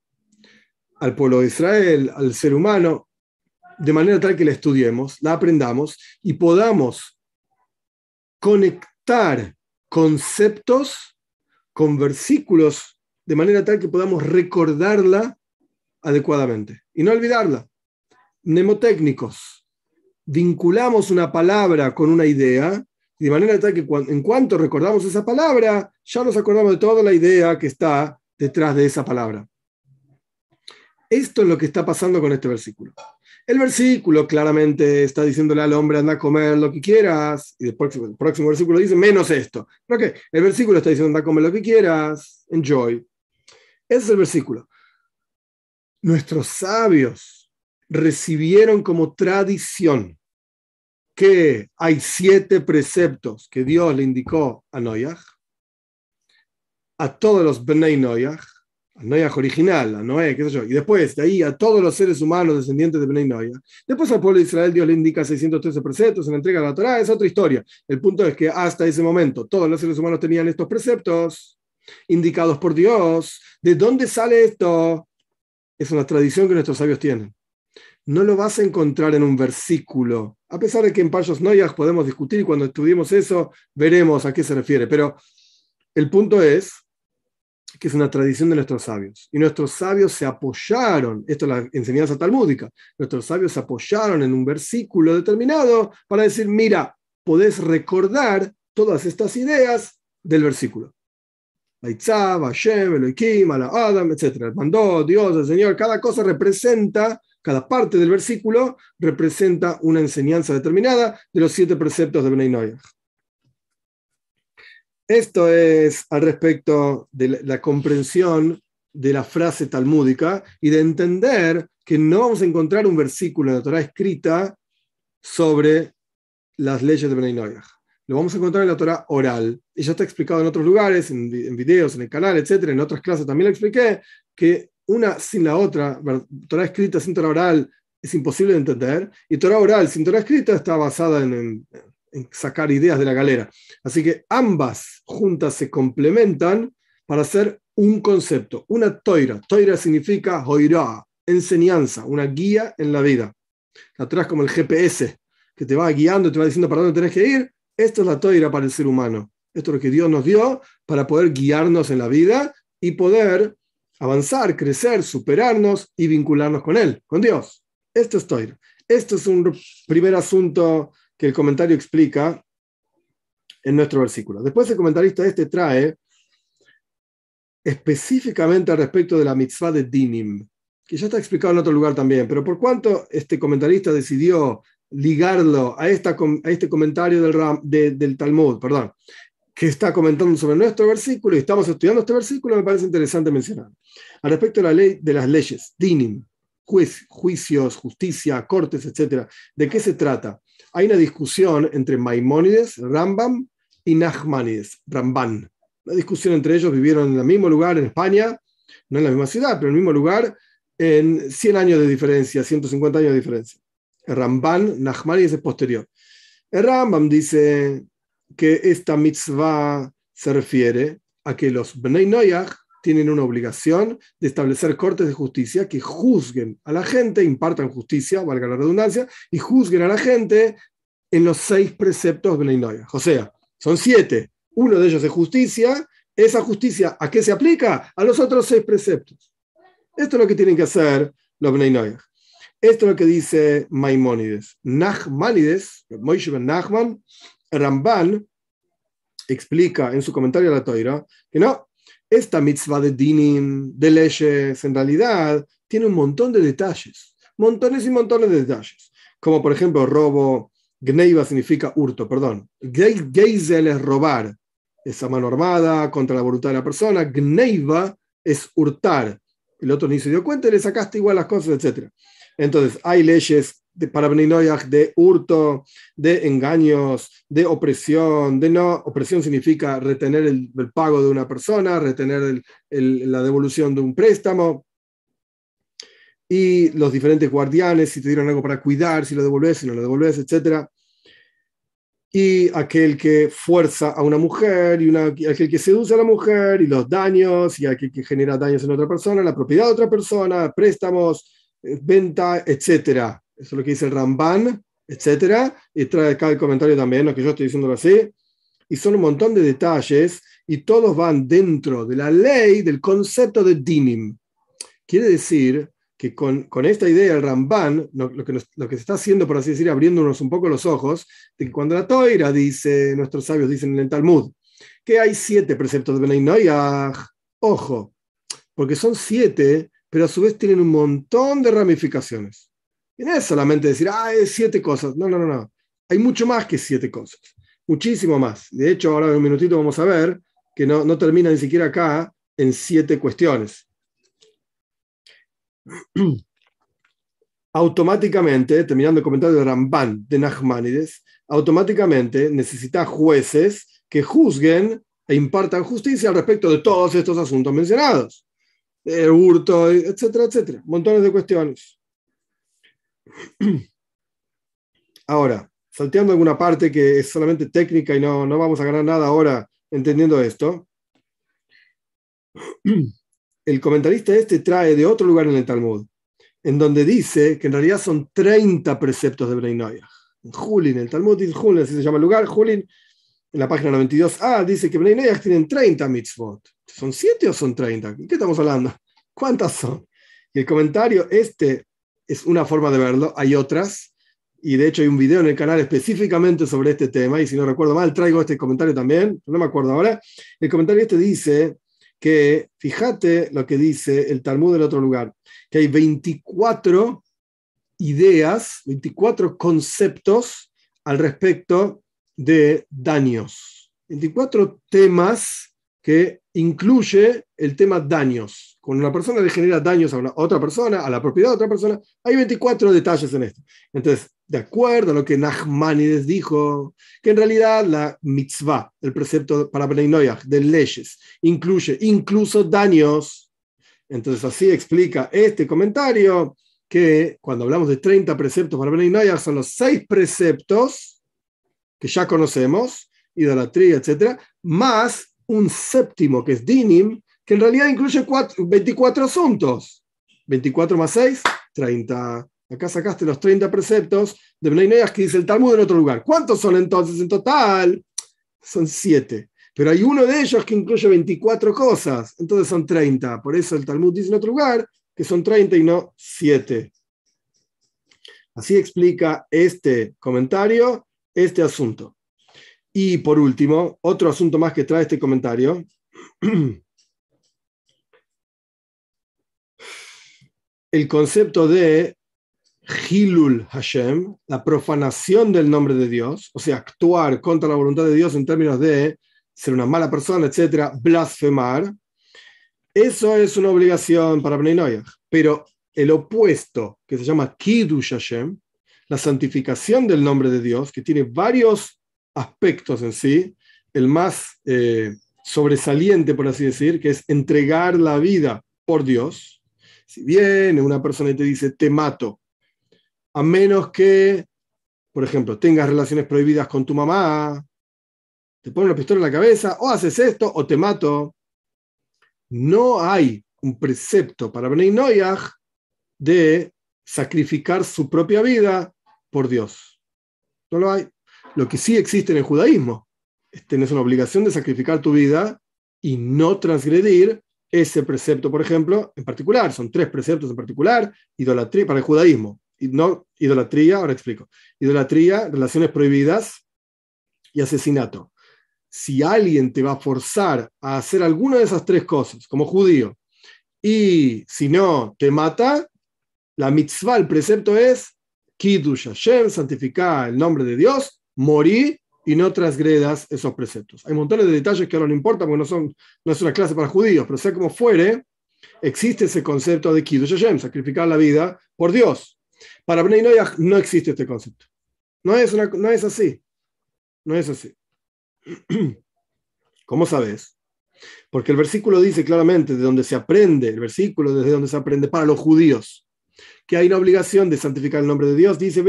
al pueblo de Israel, al ser humano, de manera tal que la estudiemos, la aprendamos y podamos conectar conceptos con versículos de manera tal que podamos recordarla adecuadamente y no olvidarla mnemotécnicos. Vinculamos una palabra con una idea, de manera tal que en cuanto recordamos esa palabra, ya nos acordamos de toda la idea que está detrás de esa palabra. Esto es lo que está pasando con este versículo. El versículo claramente está diciéndole al hombre, anda a comer lo que quieras, y después el próximo versículo dice, menos esto. ¿Pero qué? El versículo está diciendo, anda a comer lo que quieras, enjoy. Ese es el versículo. Nuestros sabios recibieron como tradición que hay siete preceptos que Dios le indicó a Noyaj, a todos los Bnei Noyaj, a Noyaj original, a Noé, qué sé yo, y después de ahí a todos los seres humanos descendientes de Bnei Noyaj. Después al pueblo de Israel Dios le indica 613 preceptos, se le entrega la Torah, es otra historia. El punto es que hasta ese momento todos los seres humanos tenían estos preceptos indicados por Dios. ¿De dónde sale esto? Es una tradición que nuestros sabios tienen. No lo vas a encontrar en un versículo, a pesar de que en Payos Noyaj podemos discutir y cuando estudiemos eso veremos a qué se refiere. Pero el punto es que es una tradición de nuestros sabios. Y nuestros sabios se apoyaron, esto es la enseñanza talmúdica, nuestros sabios se apoyaron en un versículo determinado para decir, mira, podés recordar todas estas ideas del versículo. Hashem, Elohim, Adam, etc. Mandó Dios, el Señor, cada cosa representa, cada parte del versículo representa una enseñanza determinada de los siete preceptos de Bnei Noyach. Esto es al respecto de la comprensión de la frase talmúdica y de entender que no vamos a encontrar un versículo en la Torah escrita sobre las leyes de Noyach. Lo vamos a encontrar en la Torah oral. Y ya está explicado en otros lugares, en, videos, en el canal, etc. En otras clases también lo expliqué, que una sin la otra, Torah escrita sin Torah oral, es imposible de entender. Y Torah oral sin Torah escrita está basada en, sacar ideas de la galera. Así que ambas juntas se complementan para hacer un concepto, una toira. Toira significa hoirá, enseñanza, una guía en la vida. La Torah es como el GPS que te va guiando, te va diciendo para dónde tenés que ir. Esto es la toira para el ser humano. Esto es lo que Dios nos dio para poder guiarnos en la vida y poder avanzar, crecer, superarnos y vincularnos con Él, con Dios. Esto es toira. Esto es un primer asunto que el comentario explica en nuestro versículo. Después el comentarista este trae específicamente al respecto de la mitzvah de Dinim, que ya está explicado en otro lugar también, pero por cuanto este comentarista decidió ligarlo a, esta, a este comentario del, del Talmud, perdón, que está comentando sobre nuestro versículo y estamos estudiando este versículo, me parece interesante mencionar. Al respecto de la ley de las leyes, dinim, juicios, justicia, cortes, etc. ¿De qué se trata? Hay una discusión entre Maimónides, Rambam y Nachmanides, Ramban. La discusión entre ellos vivieron en el mismo lugar en España, no en la misma ciudad, pero en el mismo lugar, en 100 años de diferencia, 150 años de diferencia. El Ramban, Nachmanides es posterior. El Rambam dice que esta mitzvah se refiere a que los Bnei Noyach tienen una obligación de establecer cortes de justicia que juzguen a la gente, impartan justicia, valga la redundancia, y juzguen a la gente en los seis preceptos Bnei Noyach. O sea, son siete. Uno de ellos es justicia. Esa justicia, ¿a qué se aplica? A los otros seis preceptos. Esto es lo que tienen que hacer los Bnei Noyach. Esto es lo que dice Maimónides. Nachmanides, Moishe ben Nachman, Ramban, explica en su comentario a la Toira que no, esta mitzvah de dinim, de leyes, en realidad tiene un montón de detalles, montones y montones de detalles, como por ejemplo robo, Gneiva significa hurto, perdón. Geisel es robar, esa mano armada contra la voluntad de la persona. Gneiva es hurtar. El otro ni se dio cuenta y le sacaste igual las cosas, etc. Entonces, hay leyes de, para de hurto, de engaños, de opresión, de no, opresión significa retener el, pago de una persona, retener la devolución de un préstamo, y los diferentes guardianes, si te dieron algo para cuidar, si lo devolves, si no lo devolves, etc. Y aquel que fuerza a una mujer, y, una, aquel que seduce a la mujer, y los daños, y aquel que genera daños en otra persona, la propiedad de otra persona, préstamos, eh, venta, etc. Eso es lo que dice el Ramban, etc. Y trae acá el comentario también, lo que yo estoy diciendo así. Y son un montón de detalles, y todos van dentro de la ley del concepto de dinim. Quiere decir que con, con, esta idea el Ramban, lo, que lo, que se está haciendo, por así decir, abriéndonos un poco los ojos, de que cuando la Toira dice, nuestros sabios dicen en el Talmud, que hay siete preceptos de Benay Noyaj, ojo, porque son siete, pero a su vez tienen un montón de ramificaciones. Y no es solamente decir, ah, es siete cosas. No, no, no, no. Hay mucho más que siete cosas. Muchísimo más. De hecho, ahora en un minutito vamos a ver que no, no termina ni siquiera acá en siete cuestiones. (clears throat) automáticamente, terminando el comentario de Ramban de Nachmanides, automáticamente necesita jueces que juzguen e impartan justicia al respecto de todos estos asuntos mencionados. El hurto, etcétera, etcétera. Montones de cuestiones. (clears throat) Ahora, salteando alguna parte que es solamente técnica y no, no vamos a ganar nada ahora entendiendo esto, (clears throat) el comentarista este trae de otro lugar en el Talmud en donde dice que en realidad son 30 preceptos de Bnei En Julin, el Talmud dice Julin, así se llama el lugar, Julin, en la página 92a, dice que Bnei tienen 30 mitzvot. ¿Son 7 o son 30? ¿De qué estamos hablando? ¿Cuántas son? Y el comentario, este es una forma de verlo, hay otras, y de hecho hay un video en el canal específicamente sobre este tema, y si no recuerdo mal, traigo este comentario también, no me acuerdo ahora. El comentario este dice que, fíjate lo que dice el Talmud del otro lugar, que hay 24 ideas, 24 conceptos al respecto de daños. 24 temas que incluye el tema daños. Cuando una persona le genera daños a, otra persona, a la propiedad de otra persona, hay 24 detalles en esto. Entonces, de acuerdo a lo que Nachmanides dijo, que en realidad la mitzvah, el precepto para Bnei de leyes, incluye incluso daños, entonces así explica este comentario que cuando hablamos de 30 preceptos para Noyah son los seis preceptos que ya conocemos, idolatría, etc., más un séptimo que es Dinim, que en realidad incluye 24 asuntos. 24 más 6, 30. Acá sacaste los 30 preceptos de Benay que dice el Talmud en otro lugar. ¿Cuántos son entonces en total? Son 7. Pero hay uno de ellos que incluye 24 cosas, entonces son 30. Por eso el Talmud dice en otro lugar que son 30 y no 7. Así explica este comentario, este asunto. Y por último, otro asunto más que trae este comentario. (clears throat) El concepto de Hilul Hashem, la profanación del nombre de Dios, o sea, actuar contra la voluntad de Dios en términos de ser una mala persona, etcétera, blasfemar, eso es una obligación para Bnei Pero el opuesto, que se llama Kiddush Hashem, la santificación del nombre de Dios, que tiene varios aspectos en sí, el más eh, sobresaliente, por así decir, que es entregar la vida por Dios. Si viene una persona y te dice, te mato, a menos que, por ejemplo, tengas relaciones prohibidas con tu mamá, te pone una pistola en la cabeza, o haces esto o te mato. No hay un precepto para Bnei Noyaj de sacrificar su propia vida por Dios. No lo hay. Lo que sí existe en el judaísmo es tener una obligación de sacrificar tu vida y no transgredir ese precepto, por ejemplo, en particular. Son tres preceptos en particular, idolatría para el judaísmo. No idolatría, ahora explico. Idolatría, relaciones prohibidas y asesinato si alguien te va a forzar a hacer alguna de esas tres cosas como judío y si no te mata, la mitzvah, el precepto es Kiddush Hashem, santificar el nombre de Dios, morí y no transgredas esos preceptos. Hay montones de detalles que ahora no importan porque no, son, no es una clase para judíos, pero sea como fuere, existe ese concepto de Kiddush Hashem, sacrificar la vida por Dios. Para Bnei Noyah no existe este concepto. No es, una, no es así. No es así. (clears throat) ¿Cómo sabes? Porque el versículo dice claramente de donde se aprende, el versículo desde donde se aprende para los judíos, que hay una obligación de santificar el nombre de Dios. Dice,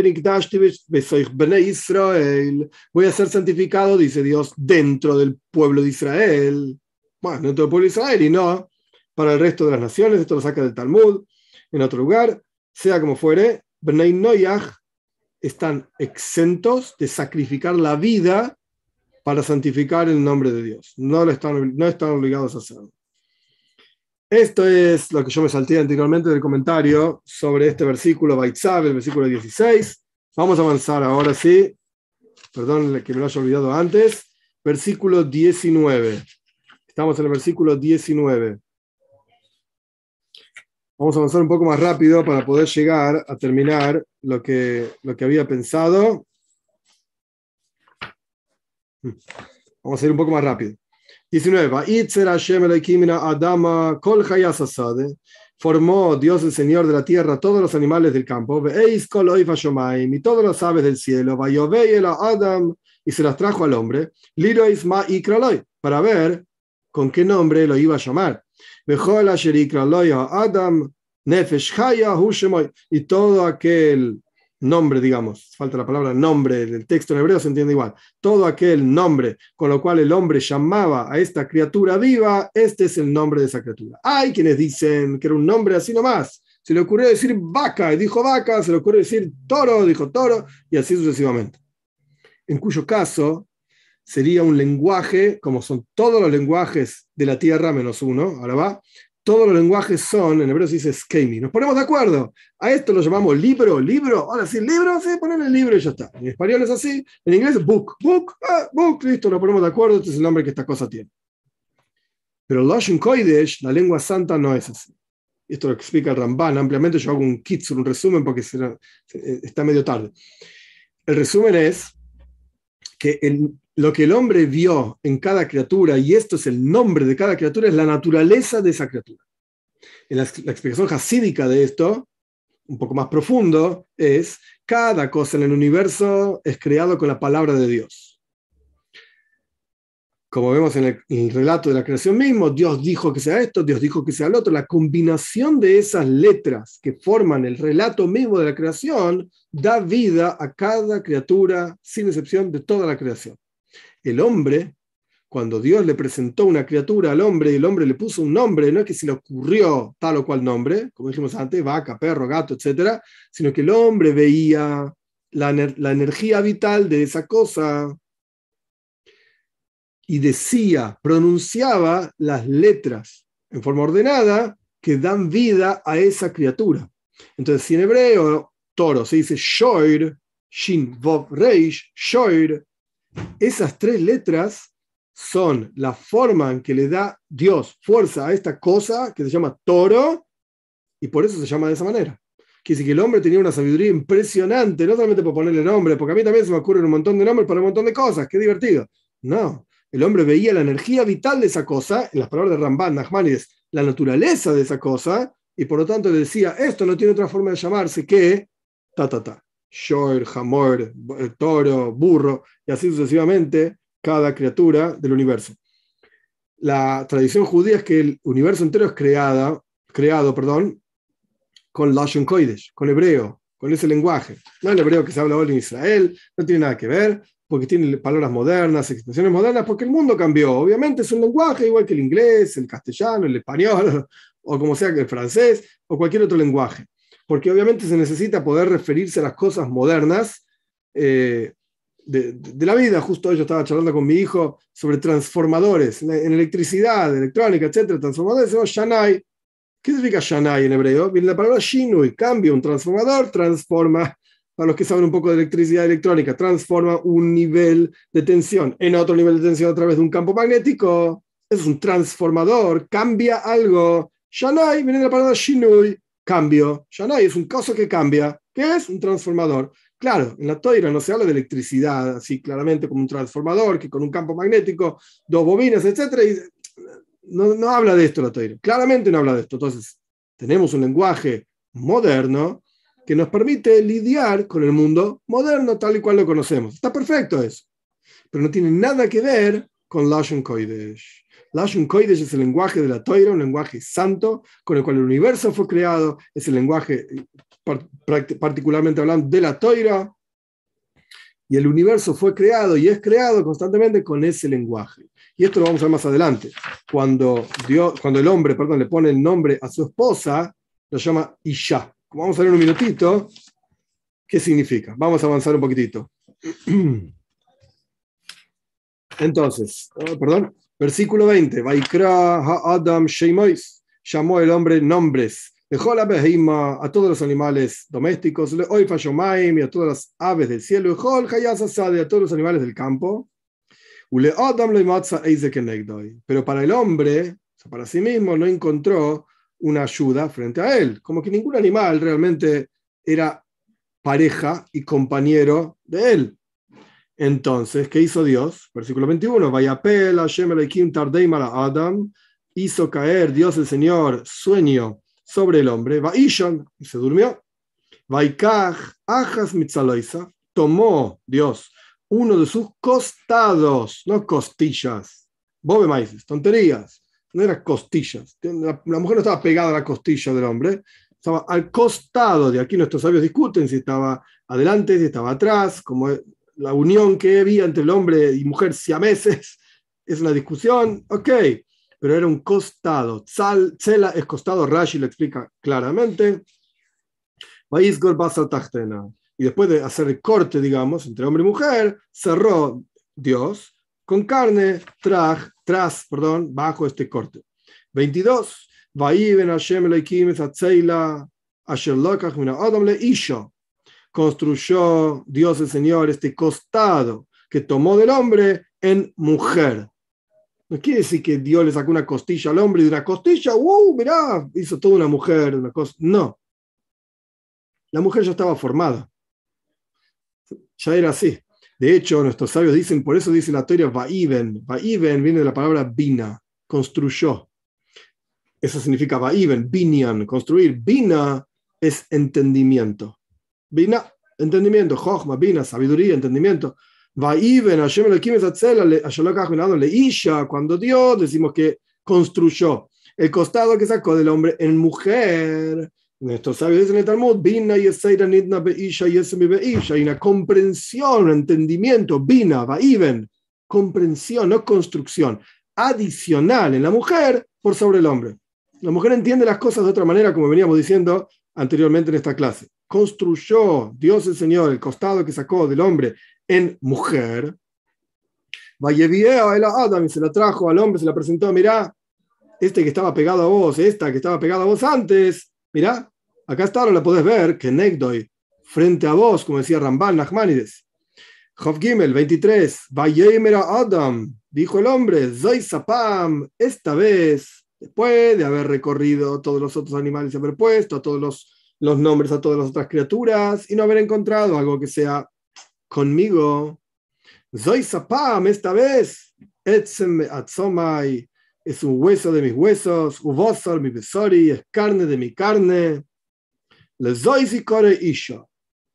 Israel, voy a ser santificado, dice Dios, dentro del pueblo de Israel. Bueno, dentro del pueblo de Israel y no para el resto de las naciones. Esto lo saca del Talmud, en otro lugar. Sea como fuere, Bnei Noyach están exentos de sacrificar la vida para santificar el nombre de Dios. No, lo están, no están obligados a hacerlo. Esto es lo que yo me salté anteriormente del comentario sobre este versículo, Baitzav, el versículo 16. Vamos a avanzar ahora sí. Perdón que me lo haya olvidado antes. Versículo 19. Estamos en el versículo 19. Vamos a avanzar un poco más rápido para poder llegar a terminar lo que, lo que había pensado. Vamos a ir un poco más rápido. 19. Adama kol Formó Dios el Señor de la tierra todos los animales del campo, y todos los aves del cielo, Adam, y se las trajo al hombre, para ver con qué nombre lo iba a llamar. Adam, Nefesh y todo aquel nombre, digamos, falta la palabra nombre, el texto en hebreo se entiende igual, todo aquel nombre con lo cual el hombre llamaba a esta criatura viva, este es el nombre de esa criatura. Hay quienes dicen que era un nombre así nomás, se le ocurrió decir vaca y dijo vaca, se le ocurrió decir toro, dijo toro, y así sucesivamente. En cuyo caso sería un lenguaje, como son todos los lenguajes de la tierra menos uno, ahora va, todos los lenguajes son, en hebreo se dice skemi. Nos ponemos de acuerdo. A esto lo llamamos libro, libro. Ahora sí, libro, sí, ponen el libro y ya está. En español es así. En inglés, book, book, ah, book, listo, nos ponemos de acuerdo. Este es el nombre que esta cosa tiene. Pero Lashon Koidesh, la lengua santa, no es así. Esto lo explica el Ramban ampliamente. Yo hago un kitsur, un resumen, porque está medio tarde. El resumen es que el, lo que el hombre vio en cada criatura, y esto es el nombre de cada criatura, es la naturaleza de esa criatura. la, explicación hasídica de esto, un poco más profundo, es cada cosa en el universo es creado con la palabra de Dios. Como vemos en el, el, relato de la creación mismo, Dios dijo que sea esto, Dios dijo que sea lo otro. La combinación de esas letras que forman el relato mismo de la creación da vida a cada criatura, sin excepción de toda la creación el hombre, cuando Dios le presentó una criatura al hombre el hombre le puso un nombre, no es que se le ocurrió tal o cual nombre, como dijimos antes, vaca, perro, gato, etcétera, sino que el hombre veía la, la energía vital de esa cosa y decía, pronunciaba las letras en forma ordenada que dan vida a esa criatura. Entonces, si en hebreo toro se dice shoir, shin, vov, reish, shoir, esas tres letras son la forma en que le da Dios fuerza a esta cosa que se llama toro y por eso se llama de esa manera. Quiere decir que el hombre tenía una sabiduría impresionante, no solamente por ponerle nombre, porque a mí también se me ocurren un montón de nombres para un montón de cosas, qué divertido. No, el hombre veía la energía vital de esa cosa, en las palabras de Ramban, Nachmanides, la naturaleza de esa cosa, y por lo tanto le decía, esto no tiene otra forma de llamarse que ta, ta, ta. Shoir, Hamor, toro, burro, y así sucesivamente cada criatura del universo. La tradición judía es que el universo entero es creada, creado perdón, con Lashon Kodesh, con hebreo, con ese lenguaje. No el hebreo que se habla hoy en Israel, no tiene nada que ver, porque tiene palabras modernas, expresiones modernas, porque el mundo cambió. Obviamente es un lenguaje igual que el inglés, el castellano, el español, (laughs) o como sea que el francés, o cualquier otro lenguaje porque obviamente se necesita poder referirse a las cosas modernas eh, de, la vida. Justo hoy yo estaba charlando con mi hijo sobre transformadores en electricidad, electrónica, etc. Transformadores, se Shanai. ¿Qué significa Shanai en hebreo? Viene la palabra Shinui, cambia un transformador, transforma, para los que saben un poco de electricidad electrónica, transforma un nivel de tensión en otro nivel de tensión a través de un campo magnético. es un transformador, cambia algo. Shanai viene de la palabra Shinui, cambio. Hay, es un caso que cambia. ¿Qué es? Un transformador. Claro, en la toira no se habla de electricidad así claramente como un transformador, que con un campo magnético, dos bobinas, etc. No, no habla de esto la toira. Claramente no habla de esto. Entonces, tenemos un lenguaje moderno que nos permite lidiar con el mundo moderno tal y cual lo conocemos. Está perfecto eso. Pero no tiene nada que ver con Lashon Kodesh. Lashon Kodesh es el lenguaje de la Toira, un lenguaje santo con el cual el universo fue creado, es el lenguaje particularmente hablando de la Toira, y el universo fue creado y es creado constantemente con ese lenguaje. Y esto lo vamos a ver más adelante. Cuando, Dios, cuando el hombre perdón, le pone el nombre a su esposa, lo llama Isha. Vamos a ver un minutito qué significa. Vamos a avanzar un poquitito. (clears throat) Entonces, oh, perdón, Versículo 20. Vaikra Adam Sheimois. Llamó el hombre nombres. Dejó la behima a todos los animales domésticos, le y a todas las aves del cielo, dejó el a todos los animales del campo. Ule Adam Pero para el hombre, para sí mismo, no encontró una ayuda frente a él, como que ningún animal realmente era pareja y compañero de él. Entonces, ¿qué hizo Dios? Versículo 21, Vayapel Hashem Elohim Adam, hizo caer Dios el Señor sueño sobre el hombre, Vaishon, y se durmió. Vaikach, Ajas Mitzaloisa, tomó Dios uno de sus costados, no costillas. Bobe tonterías, no eran costillas. La, la, mujer no estaba pegada a la costilla del hombre, estaba al costado. De aquí nuestros sabios discuten si estaba adelante, si estaba atrás, como la unión que había entre el hombre y mujer siameses. (laughs) Es una discusión, ok, pero era un costado. Tzela es costado, Rashi lo explica claramente. Y después de hacer el corte, digamos, entre hombre y mujer, cerró Dios con carne tras, tras perdón, bajo este corte. 22. Construyó Dios el Señor este costado que tomó del hombre en mujer. No quiere decir que Dios le sacó una costilla al hombre y de una costilla, ¡uh! Mirá, hizo toda una mujer, una cosa. No. La mujer ya estaba formada. Ya era así. De hecho, nuestros sabios dicen, por eso dice la teoría Vaiven. Vaiven viene de la palabra bina, construyó. Eso significa Vaiven, binian, construir. Bina es entendimiento. Bina, entendimiento. Jochma, bina, sabiduría, entendimiento. Vaiven, Hashem le isha, cuando Dios decimos que construyó el costado que sacó del hombre en mujer. Nuestros sabios dicen en el Talmud, hay una comprensión, entendimiento, bina, vaiven, comprensión, no construcción, adicional en la mujer por sobre el hombre. La mujer entiende las cosas de otra manera, como veníamos diciendo anteriormente en esta clase. Construyó Dios el Señor el costado que sacó del hombre en mujer. Vaya a Adam y se la trajo al hombre, se la presentó, mirá, este que estaba pegado a vos, esta que estaba pegada a vos antes, Mirá, acá está, ahora la podés ver, que Negdoy, frente a vos, como decía Ramban Nachmanides. Job Gimel 23, Vayemera Adam, dijo el hombre, Zoy Sapam, esta vez, después de haber recorrido todos los otros animales y haber puesto todos los, los nombres a todas las otras criaturas y no haber encontrado algo que sea conmigo. Zoy Sapam, esta vez, es un hueso de mis huesos, uvosor mi besori, es carne de mi carne. Le y core isha.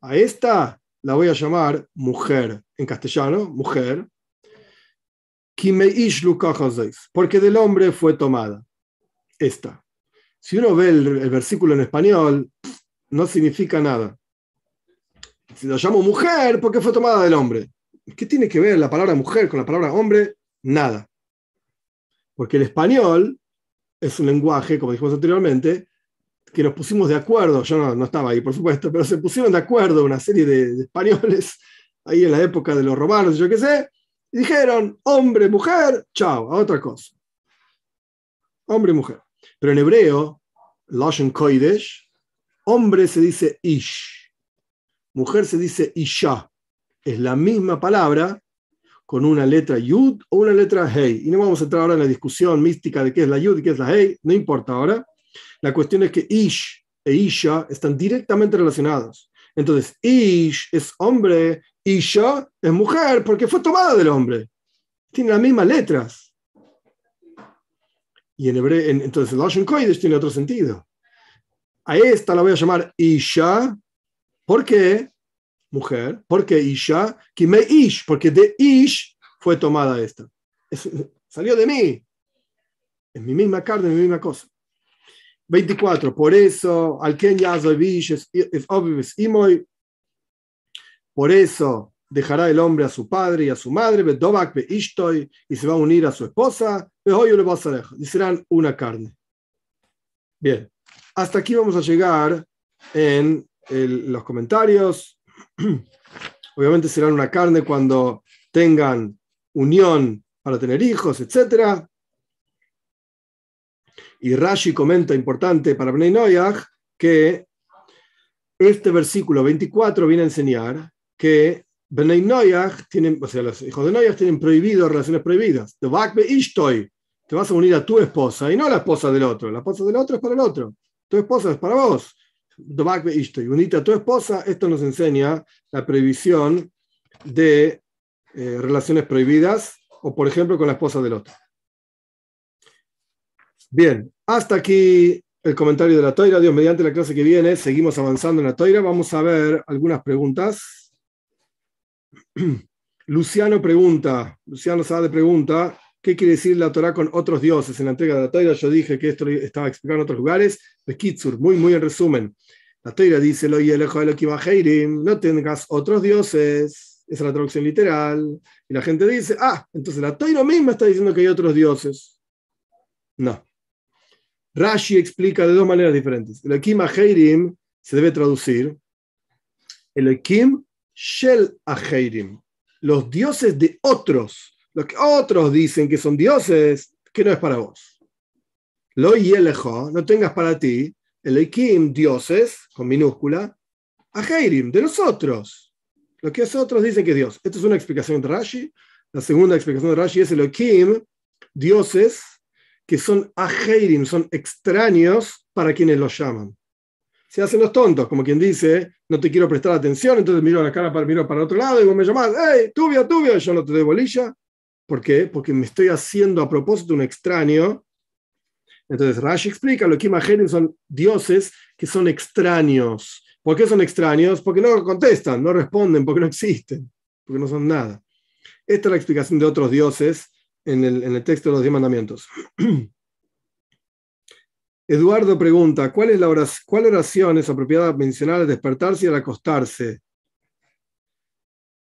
A esta la voy a llamar mujer, en castellano, mujer. Porque del hombre fue tomada. Esta. Si uno ve el, versículo en español, no significa nada. Si lo llamo mujer, porque fue tomada del hombre. ¿Qué tiene que ver la palabra mujer con la palabra hombre? Nada. Porque el español es un lenguaje, como dijimos anteriormente, que nos pusimos de acuerdo, yo no, estaba ahí por supuesto, pero se pusieron de acuerdo una serie de, españoles (laughs) ahí en la época de los romanos, yo qué sé, y dijeron hombre, mujer, chao, a otra cosa. Hombre, mujer. Pero en hebreo, Lashon Koidesh, hombre se dice ish, mujer se dice isha. Es la misma palabra, con una letra yud o una letra hey. Y no vamos a entrar ahora en la discusión mística de qué es la yud y qué es la hey, no importa ahora. La cuestión es que ish e isha están directamente relacionados. Entonces, ish es hombre, isha es mujer, porque fue tomada del hombre. Tiene las mismas letras. Y en hebreo, entonces, el Lashon Kodesh tiene otro sentido. A esta la voy a llamar isha. ¿Por qué? mujer. porque Isha? me Ish, porque de Ish fue tomada esta. salió de mí. Es mi misma carne, mi misma cosa. 24. Por eso, al Ken es Imoy. Por eso dejará el hombre a su padre y a su madre, y se va a unir a su esposa, y serán una carne. Bien, hasta aquí vamos a llegar en los comentarios. (clears throat) Obviamente serán una carne cuando tengan unión para tener hijos, etc. Y Rashi comenta, importante para Bnei Noyach, que este versículo 24 viene a enseñar que Tienen, o sea, los hijos de Noyach tienen prohibido relaciones prohibidas. Te vas a unir a tu esposa y no a la esposa del otro. La esposa del otro es para el otro. Tu esposa es para vos. Unite a tu esposa. Esto nos enseña la prohibición de eh, relaciones prohibidas o, por ejemplo, con la esposa del otro. Bien, hasta aquí el comentario de la toira. Dios, mediante la clase que viene, seguimos avanzando en la toira. Vamos a ver algunas preguntas. (clears throat) Luciano pregunta, Luciano Sade pregunta, ¿qué quiere decir la Torah con otros dioses? En la entrega de la toira yo dije que esto estaba explicado en otros lugares. Kitsur, muy, muy en resumen. La toira dice, lo no tengas otros dioses. Esa es la traducción literal. Y la gente dice, ah, entonces la toira misma está diciendo que hay otros dioses. No. Rashi explica de dos maneras diferentes. El Ekim se debe traducir. El Ekim Shel Aheirim. Los dioses de otros. Los que otros dicen que son dioses, que no es para vos. Lo Yelejo, no tengas para ti. El Ekim, dioses, con minúscula. Aheirim, de los otros. Los que otros dicen que es Dios. Esta es una explicación de Rashi. La segunda explicación de Rashi es el Ekim, dioses que son ajeirim, son extraños para quienes los llaman. Se hacen los tontos, como quien dice, no te quiero prestar atención, entonces miro la cara para, miro para otro lado y vos me llamás, hey, tubio, tubio, yo no te doy bolilla. ¿Por qué? Porque me estoy haciendo a propósito un extraño. Entonces Rashi explica, lo que imaginen son dioses que son extraños. ¿Por qué son extraños? Porque no contestan, no responden, porque no existen, porque no son nada. Esta es la explicación de otros dioses en el, texto de los diez mandamientos. (clears throat) Eduardo pregunta, ¿cuál, es la oración, ¿cuál oración es apropiada mencionar al despertarse y al acostarse?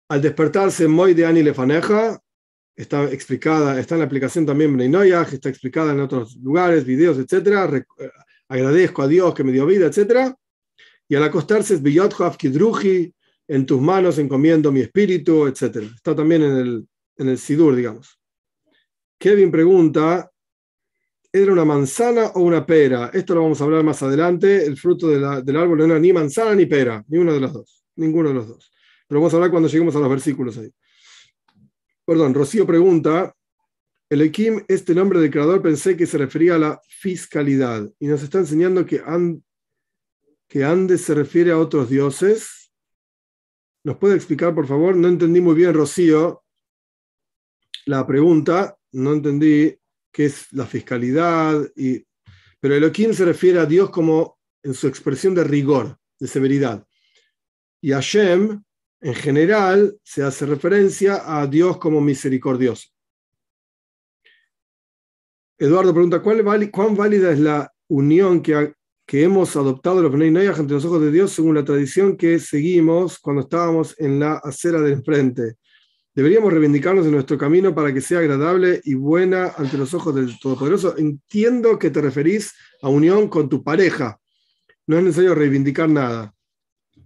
Al despertarse, Moy de Ani Lefaneja, está explicada, está en la aplicación también Bneinoyah, está explicada en otros lugares, videos, etc. Agradezco a Dios que me dio vida, etc. Y al acostarse es en tus manos encomiendo mi espíritu, etc. Está también en el, en el Sidur, digamos. Kevin pregunta, ¿era una manzana o una pera? Esto lo vamos a hablar más adelante. El fruto del árbol no era ni manzana ni pera, ni una de las dos, ninguno de los dos. Pero vamos a hablar cuando lleguemos a los versículos ahí. Perdón, Rocío pregunta, el Ekim, este nombre del creador, pensé que se refería a la fiscalidad y nos está enseñando que, que Andes se refiere a otros dioses. ¿Nos puede explicar, por favor? No entendí muy bien, Rocío, la pregunta no entendí qué es la fiscalidad, y, pero Elohim se refiere a Dios como en su expresión de rigor, de severidad. Y Hashem, en general, se hace referencia a Dios como misericordioso. Eduardo pregunta, ¿cuál, ¿cuán válida es la unión que, que hemos adoptado los Bnei ante los ojos de Dios según la tradición que seguimos cuando estábamos en la acera del frente? Deberíamos reivindicarnos en nuestro camino para que sea agradable y buena ante los ojos del Todopoderoso. Entiendo que te referís a unión con tu pareja. No es necesario reivindicar nada.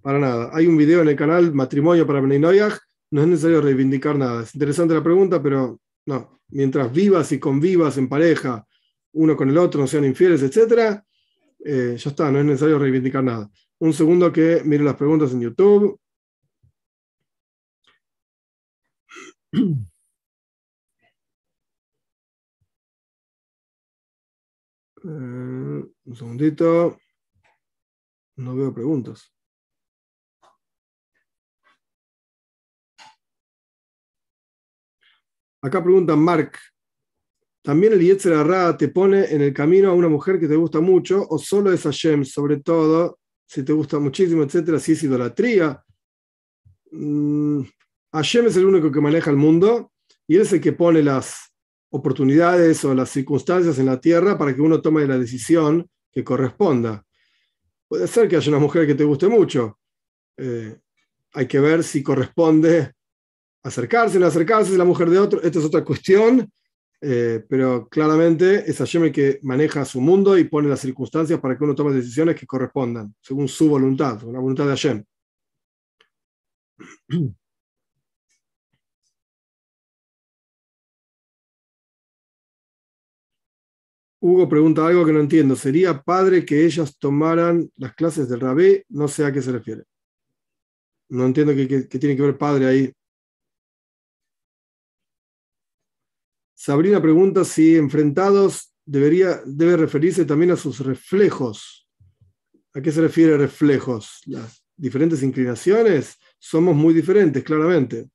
Para nada. Hay un video en el canal Matrimonio para Benay No es necesario reivindicar nada. Es interesante la pregunta, pero no. Mientras vivas y convivas en pareja, uno con el otro, no sean infieles, etc., eh, ya está. No es necesario reivindicar nada. Un segundo que mire las preguntas en YouTube. (clears throat) un segundito. No veo preguntas. Acá pregunta Mark. ¿También el Yetzer te pone en el camino a una mujer que te gusta mucho o solo es Hashem, sobre todo si te gusta muchísimo, etcétera, si es idolatría? Mm, Hashem es el único que maneja el mundo y es el que pone las oportunidades o las circunstancias en la tierra para que uno tome la decisión que corresponda. Puede ser que haya una mujer que te guste mucho. Eh, hay que ver si corresponde acercarse no acercarse, es la mujer de otro. Esta es otra cuestión, eh, pero claramente es Hashem el que maneja su mundo y pone las circunstancias para que uno tome decisiones que correspondan, según su voluntad, la voluntad de Hashem. Hugo pregunta algo que no entiendo. ¿Sería padre que ellas tomaran las clases del rabé? No sé a qué se refiere. No entiendo qué, tiene que ver padre ahí. Sabrina pregunta si enfrentados debería, debe referirse también a sus reflejos. ¿A qué se refiere reflejos? Las diferentes inclinaciones somos muy diferentes, claramente.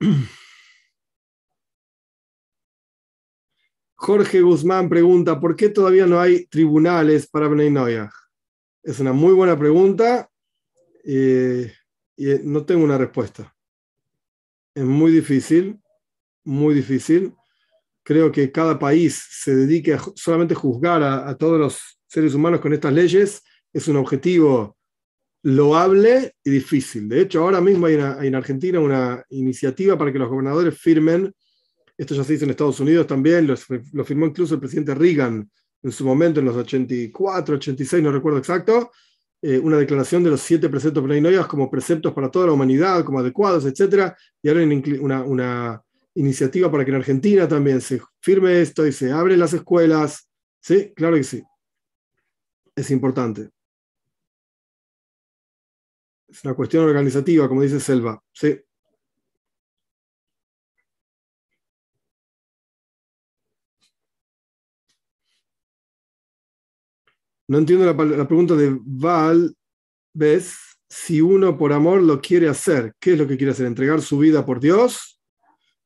(clears throat) Jorge Guzmán pregunta, ¿por qué todavía no hay tribunales para Bnei Es una muy buena pregunta eh, y no tengo una respuesta. Es muy difícil, muy difícil. Creo que cada país se dedique a juzgar a, todos los seres humanos con estas leyes es un objetivo loable y difícil. De hecho, ahora mismo hay, en Argentina una iniciativa para que los gobernadores firmen esto ya se hizo en Estados Unidos también, lo, firmó incluso el presidente Reagan en su momento, en los 84, 86, no recuerdo exacto, eh, una declaración de los siete preceptos pleinoias como preceptos para toda la humanidad, como adecuados, etc. Y ahora una, una, iniciativa para que en Argentina también se firme esto y se abren las escuelas. Sí, claro que sí. Es importante. Es una cuestión organizativa, como dice Selva. Sí. No entiendo la, pregunta de Val. ¿Ves? Si uno por amor lo quiere hacer, ¿qué es lo que quiere hacer? ¿Entregar su vida por Dios?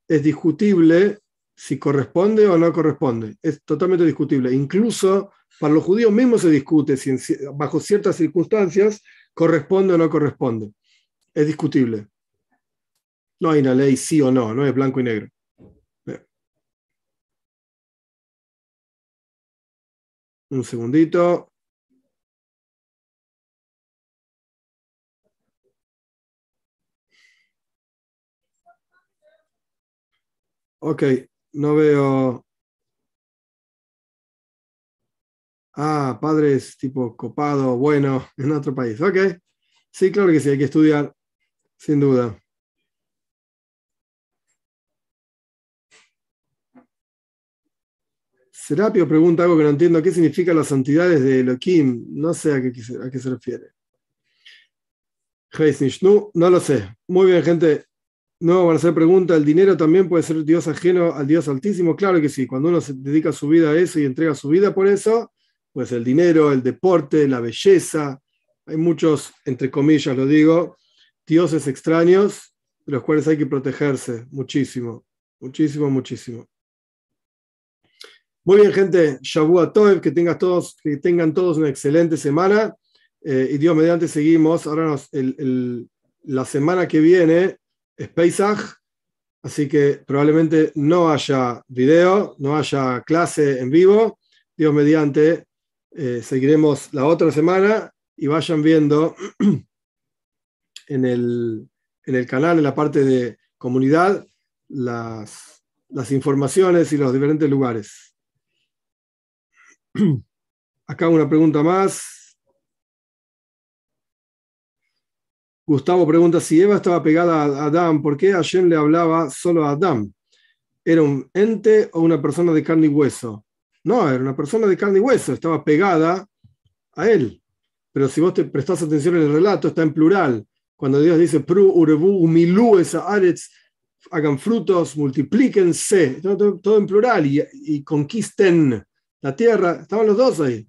Es discutible si corresponde o no corresponde. Es totalmente discutible. Incluso para los judíos mismos se discute si bajo ciertas circunstancias corresponde o no corresponde. Es discutible. No hay una ley sí o no, no es blanco y negro. Un segundito. Ok, no veo. Ah, padres tipo copado, bueno, en otro país. Ok, sí, claro que sí, hay que estudiar, sin duda. Serapio pregunta algo que no entiendo. ¿Qué significa las santidades de Elohim? No sé a qué, se refiere. No, no lo sé. Muy bien, gente. No van a hacer pregunta, ¿el dinero también puede ser Dios ajeno al Dios altísimo? Claro que sí, cuando uno se dedica su vida a eso y entrega su vida por eso, pues el dinero, el deporte, la belleza, hay muchos, entre comillas lo digo, dioses extraños de los cuales hay que protegerse muchísimo, muchísimo, muchísimo. Muy bien, gente, Shavua Toev, que, tengas todos, que tengan todos una excelente semana. Eh, y Dios mediante seguimos. Ahora la semana que viene es Pesach, así que probablemente no haya video, no haya clase en vivo. Dios mediante, eh, seguiremos la otra semana y vayan viendo (clears throat) en el, en el canal, en la parte de comunidad, las, las informaciones y los diferentes lugares. Acá una pregunta más. Gustavo pregunta si Eva estaba pegada a Adán, ¿por qué Hashem le hablaba solo a Adán? ¿Era un ente o una persona de carne y hueso? No, era una persona de carne y hueso, estaba pegada a él. Pero si vos te prestás atención en el relato, está en plural. Cuando Dios dice, Pru, Urebu, Umilu, esa hagan frutos, multiplíquense, todo, en plural, y, conquisten la tierra. Estaban los dos ahí.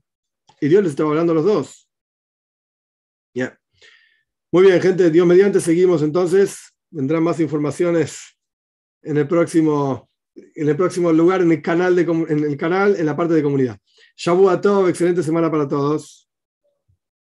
Y Dios les estaba hablando a los dos. Ya. Muy bien, gente, Dios mediante, seguimos entonces. Vendrán más informaciones en el próximo, en el próximo lugar, en el canal, de, en el canal, en la parte de comunidad. Shabu a excelente semana para todos.